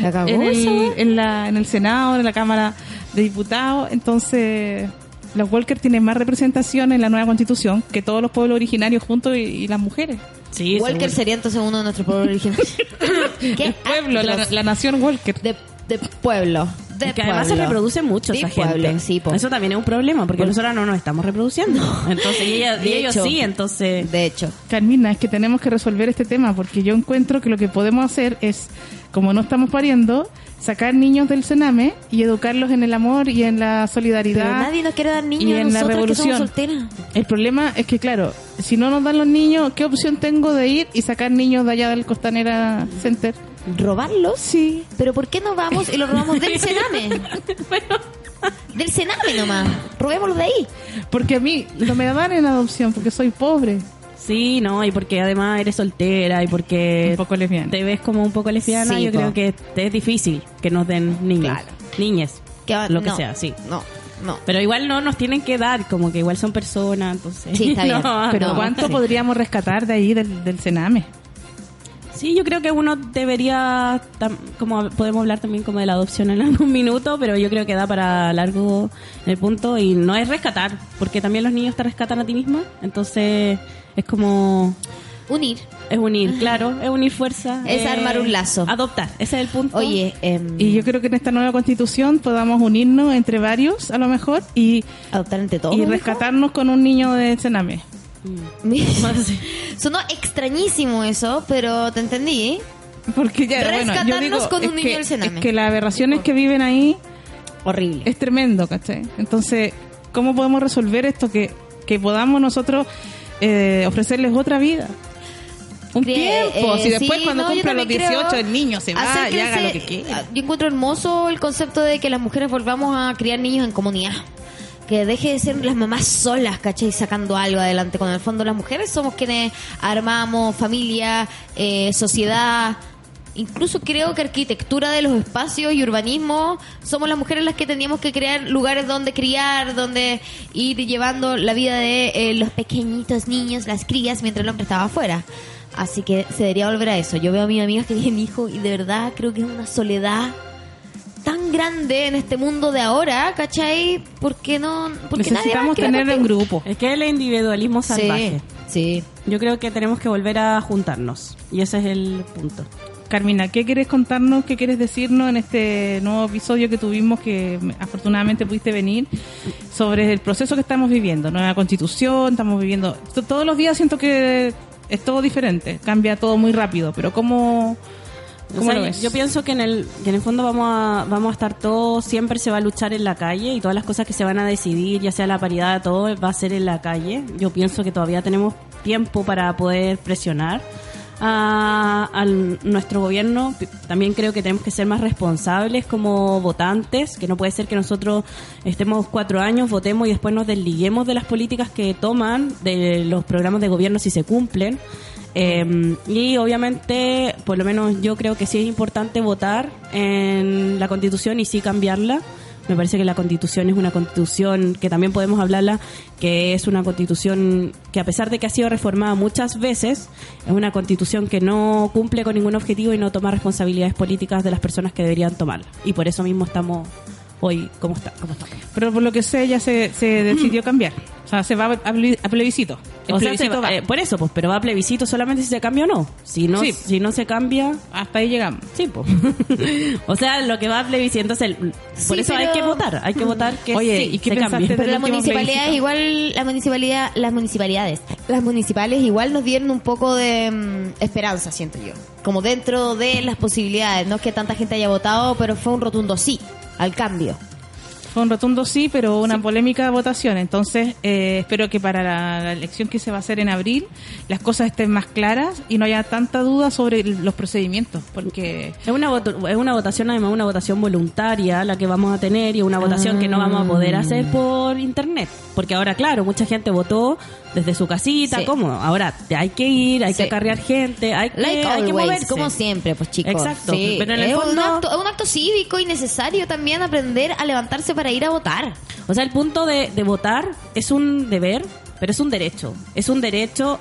La cagó en el, en, la, en el Senado, en la Cámara de Diputados. Entonces, los Walker tienen más representación en la nueva constitución que todos los pueblos originarios juntos y, y las mujeres. Sí, Walker seguro. sería entonces uno de nuestros pueblos originarios. ¿Qué? El pueblo, la, nación Walker. de, de pueblo. De que además se pueblo. reproduce mucho De esa pueblo, gente. sí. Eso también es un problema, porque nosotros no nos estamos reproduciendo. Entonces, y, ella- y De ellos hecho. sí, entonces... De hecho. Carmina, es que tenemos que resolver este tema porque yo encuentro que lo que podemos hacer es, como no estamos pariendo, sacar niños del Sename y educarlos en el amor y en la Pero solidaridad. nadie nos quiere dar y niños a en la nosotras que revolución. somos solteras. El problema es que, claro, si no nos dan los niños, ¿qué opción tengo de ir y sacar niños de allá del Costanera Center? ¿Robarlos? Sí. ¿Pero por qué no vamos y los robamos del Sename? Del Sename nomás. Robémoslos de ahí. Porque a mí no me dan en adopción porque soy pobre. Sí, no, y porque además eres soltera y porque Un poco lesbiana. te ves como un poco lesbiana, Sí, yo po. creo que te es difícil que nos den niños. Claro. Niñes. Lo que no, sea, sí. No, no. Pero igual no nos tienen que dar, como que igual son personas, entonces... Sí, está bien. No, Pero no, ¿cuánto sí. podríamos rescatar de ahí del, del Sename? Sí, yo creo que uno debería, tam- como podemos hablar también como de la adopción en algún minuto, pero yo creo que da para largo el punto y no es rescatar, porque también los niños te rescatan a ti misma, entonces es como Unir. es unir, claro, es unir fuerza, Es armar un lazo. adoptar, ese es el punto. Oye, em, Y yo creo que en esta nueva constitución podamos unirnos entre varios, a lo mejor, y, adoptar entre todos. y ¿no? rescatarnos con un niño de Sename. Sí. Sonó extrañísimo eso, pero te entendí. Porque ya, bueno, yo Rescatarnos digo, con un niño que, del Sename. es que las aberraciones que viven ahí Horrible. es tremendo, ¿cachai? Entonces, ¿cómo podemos resolver esto? Que, que podamos nosotros eh, ofrecerles otra vida. Un tiempo. eh, si después sí, cuando no, cumpla los también creo 18 el niño se va y haga lo que quiera. Yo encuentro hermoso el concepto de que las mujeres volvamos a criar niños en comunidad. Que deje de ser las mamás solas, ¿cachai? Sacando algo adelante. Cuando en el fondo las mujeres somos quienes armamos familia, eh, sociedad. Incluso creo que arquitectura de los espacios y urbanismo somos las mujeres las que teníamos que crear lugares donde criar, donde ir llevando la vida de eh, los pequeñitos niños, las crías, mientras el hombre estaba afuera. Así que se debería volver a eso. Yo veo a mis amigas que tienen hijos y de verdad creo que es una soledad tan grande en este mundo de ahora, ¿cachai? Porque no... Porque Necesitamos tener en contigo. grupo. Es que el individualismo salvaje. Sí, sí. Yo creo que tenemos que volver a juntarnos y ese es el punto. Carmina, ¿qué quieres contarnos? ¿Qué quieres decirnos en este nuevo episodio que tuvimos que afortunadamente pudiste venir sobre el proceso que estamos viviendo? Nueva constitución, estamos viviendo... to- Todos los días siento que es todo diferente, cambia todo muy rápido, pero ¿cómo, O cómo sea, lo ves? Yo pienso que en el que en el fondo vamos a vamos a estar todos siempre se va a luchar en la calle y todas las cosas que se van a decidir, ya sea la paridad, todo va a ser en la calle. Yo pienso que todavía tenemos tiempo para poder presionar a, al- nuestro gobierno. También creo que tenemos que ser más responsables como votantes, que no puede ser que nosotros estemos cuatro años, votemos y después nos desliguemos de las políticas que toman, de los programas de gobierno si se cumplen. Eh, y obviamente, por lo menos yo creo que sí es importante votar en la constitución y sí cambiarla, Me parece que la constitución es una constitución que también podemos hablarla, que es una constitución que a pesar de que ha sido reformada muchas veces, es una constitución que no cumple con ningún objetivo y no toma responsabilidades políticas de las personas que deberían tomarla. Y por eso mismo estamos hoy como, está, como estamos. Pero por lo que sé, ya se, se decidió cambiar. O sea, se va a, ple- a plebiscito. El O sea, se plebiscito va- va. eh, por eso, pues, pero va a plebiscito solamente si se cambia o no. Si no, Sí. si no se cambia, Hasta ahí llegamos. sí, pues. o sea, lo que va a plebiscito, entonces, el- por Sí, eso hay pero- que votar, hay que votar que Oye, sí, ¿y qué se pensaste cambie. Pero último municipalidades plebiscito. igual, la municipalidad, las municipalidades, las municipales igual nos dieron un poco de mm, esperanza, siento yo. Como dentro de las posibilidades, no es que tanta gente haya votado, pero fue un rotundo sí al cambio. Fue un rotundo sí, pero una polémica votación. Entonces, eh, espero que para la, la elección que se va a hacer en abril, las cosas estén más claras y no haya tanta duda sobre el- los procedimientos. Porque Es una, voto- es una votación, además, una votación voluntaria la que vamos a tener y una votación que no vamos a poder hacer por internet. Porque ahora, claro, mucha gente votó desde su casita, Sí. ¿cómo? Ahora te hay que ir, hay Sí. que acarrear gente, hay que, Like hay que moverse. como siempre, pues chicos. Exacto, Sí, pero en el es un, fondo- acto, es un acto cívico y necesario también aprender a levantarse para ir a votar. O sea, el punto de, de votar es un deber, pero es un derecho. Es un derecho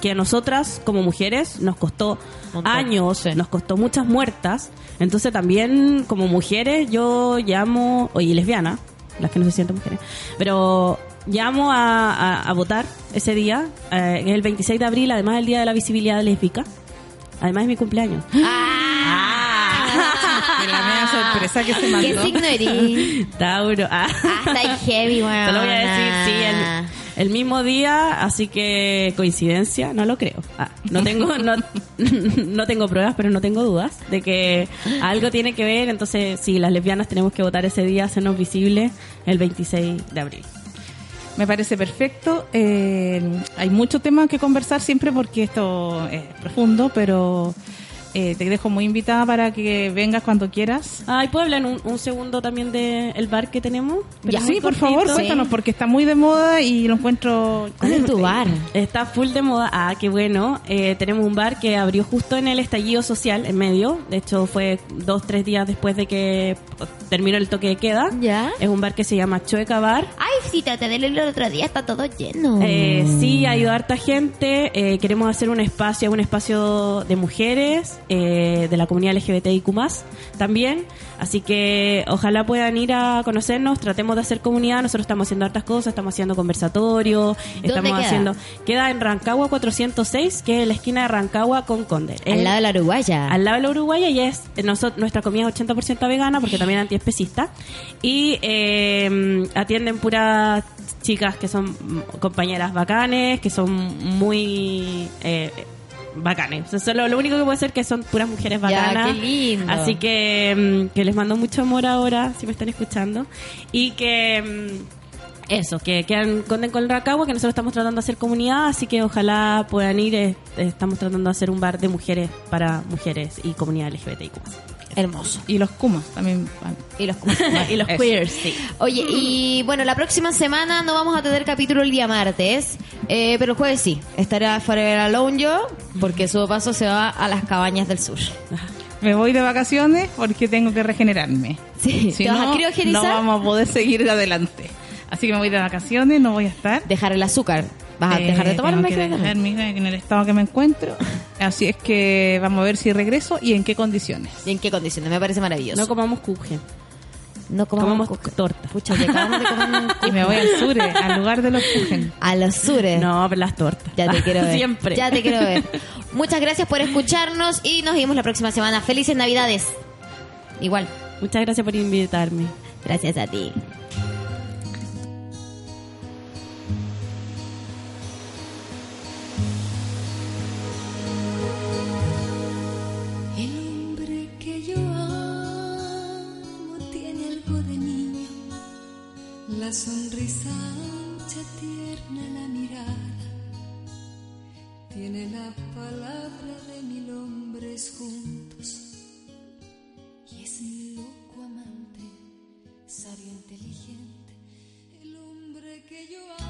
que a nosotras como mujeres nos costó Montón. años, Sí. nos costó muchas muertas. Entonces también como mujeres yo llamo, oye, lesbiana, las que no se sienten mujeres, pero llamo a, a- a votar ese día, eh, es el 26 de abril, además del Día de la Visibilidad Lésbica. Además es mi cumpleaños. que la media sorpresa que se ¿Qué mandó. signo eres? Tauro. Ah. Ah, está heavy, weón. Te lo voy a decir, sí, el, el mismo día, así que coincidencia, no lo creo. Ah, no tengo no, no tengo pruebas, pero no tengo dudas de que algo tiene que ver, entonces sí, las lesbianas tenemos que votar ese día, hacernos visibles el 26 de abril. Me parece perfecto. Eh, hay mucho tema que conversar siempre porque esto es profundo, pero eh, te dejo muy invitada para que vengas cuando quieras. Ay, ¿puedo hablar un, un segundo también del bar que tenemos? Ya, sí, por favor, cuéntanos, porque está muy de moda y lo encuentro... ¿Cuál es tu bar? Está full de moda. Ah, qué bueno. Eh, tenemos un bar que abrió justo en el estallido social, en medio. De hecho, fue dos, tres días después de que terminó el toque de queda. ¿Ya? Es un bar que se llama Chueca Bar. Ay, sí, traté de leerlo el otro día, está todo lleno. Eh, sí, ha ido harta gente. Eh, queremos hacer un espacio, un espacio de mujeres, eh, de la comunidad LGBTIQ también. Así que ojalá puedan ir a conocernos, tratemos de hacer comunidad. Nosotros estamos haciendo hartas cosas, estamos haciendo conversatorios, estamos queda? haciendo. Queda en Rancagua 406, que es la esquina de Rancagua con Conde. Al Es- lado de la Uruguaya. al lado de la Uruguaya y es eh, noso- nuestra comida es 80% vegana porque también antiespecista y eh, atienden puras chicas que son compañeras bacanes que son muy eh, bacanes O sea, solo lo único que puede ser que son puras mujeres Ya, bacanas qué lindo. así que mm, que les mando mucho amor ahora si me están escuchando y que mm, eso, que quedan conden con Rancagua, que nosotros estamos tratando de hacer comunidad, así que ojalá puedan ir. eh, Estamos tratando de hacer un bar de mujeres para mujeres y comunidad LGBTIQ. Hermoso. Y los Kumas también van. Y los, y los queers, sí. Oye, y bueno, la próxima semana no vamos a tener capítulo el día martes, eh, pero el jueves sí. Estará Forever Alone yo, porque su paso se va a las cabañas del sur. Me voy de vacaciones porque tengo que regenerarme. Sí, Si ¿te vas no, a criogenizar? no vamos a poder seguir adelante. Así que me voy de vacaciones, no voy a estar. Dejar el azúcar. ¿Vas a dejar de Eh, tomar tengo que Mexican? dejar mi- en el estado que me encuentro. Así es que vamos a ver si regreso y en qué condiciones. ¿Y en qué condiciones? Me parece maravilloso. No comamos cujen. No comamos, comamos torta. Pucha, acabamos de comer un Y me voy al sur, eh, al lugar de los Kuchen. A los sures. No, pero las tortas. Ya te quiero ver. Siempre. Ya te quiero ver. Muchas gracias por escucharnos y nos vemos la próxima semana. Felices Navidades. Igual. Muchas gracias por invitarme. Gracias a ti. La sonrisa ancha, tierna, la mirada. Tiene la palabra de mil hombres juntos y es mi loco amante, sabio, inteligente, el hombre que yo amo.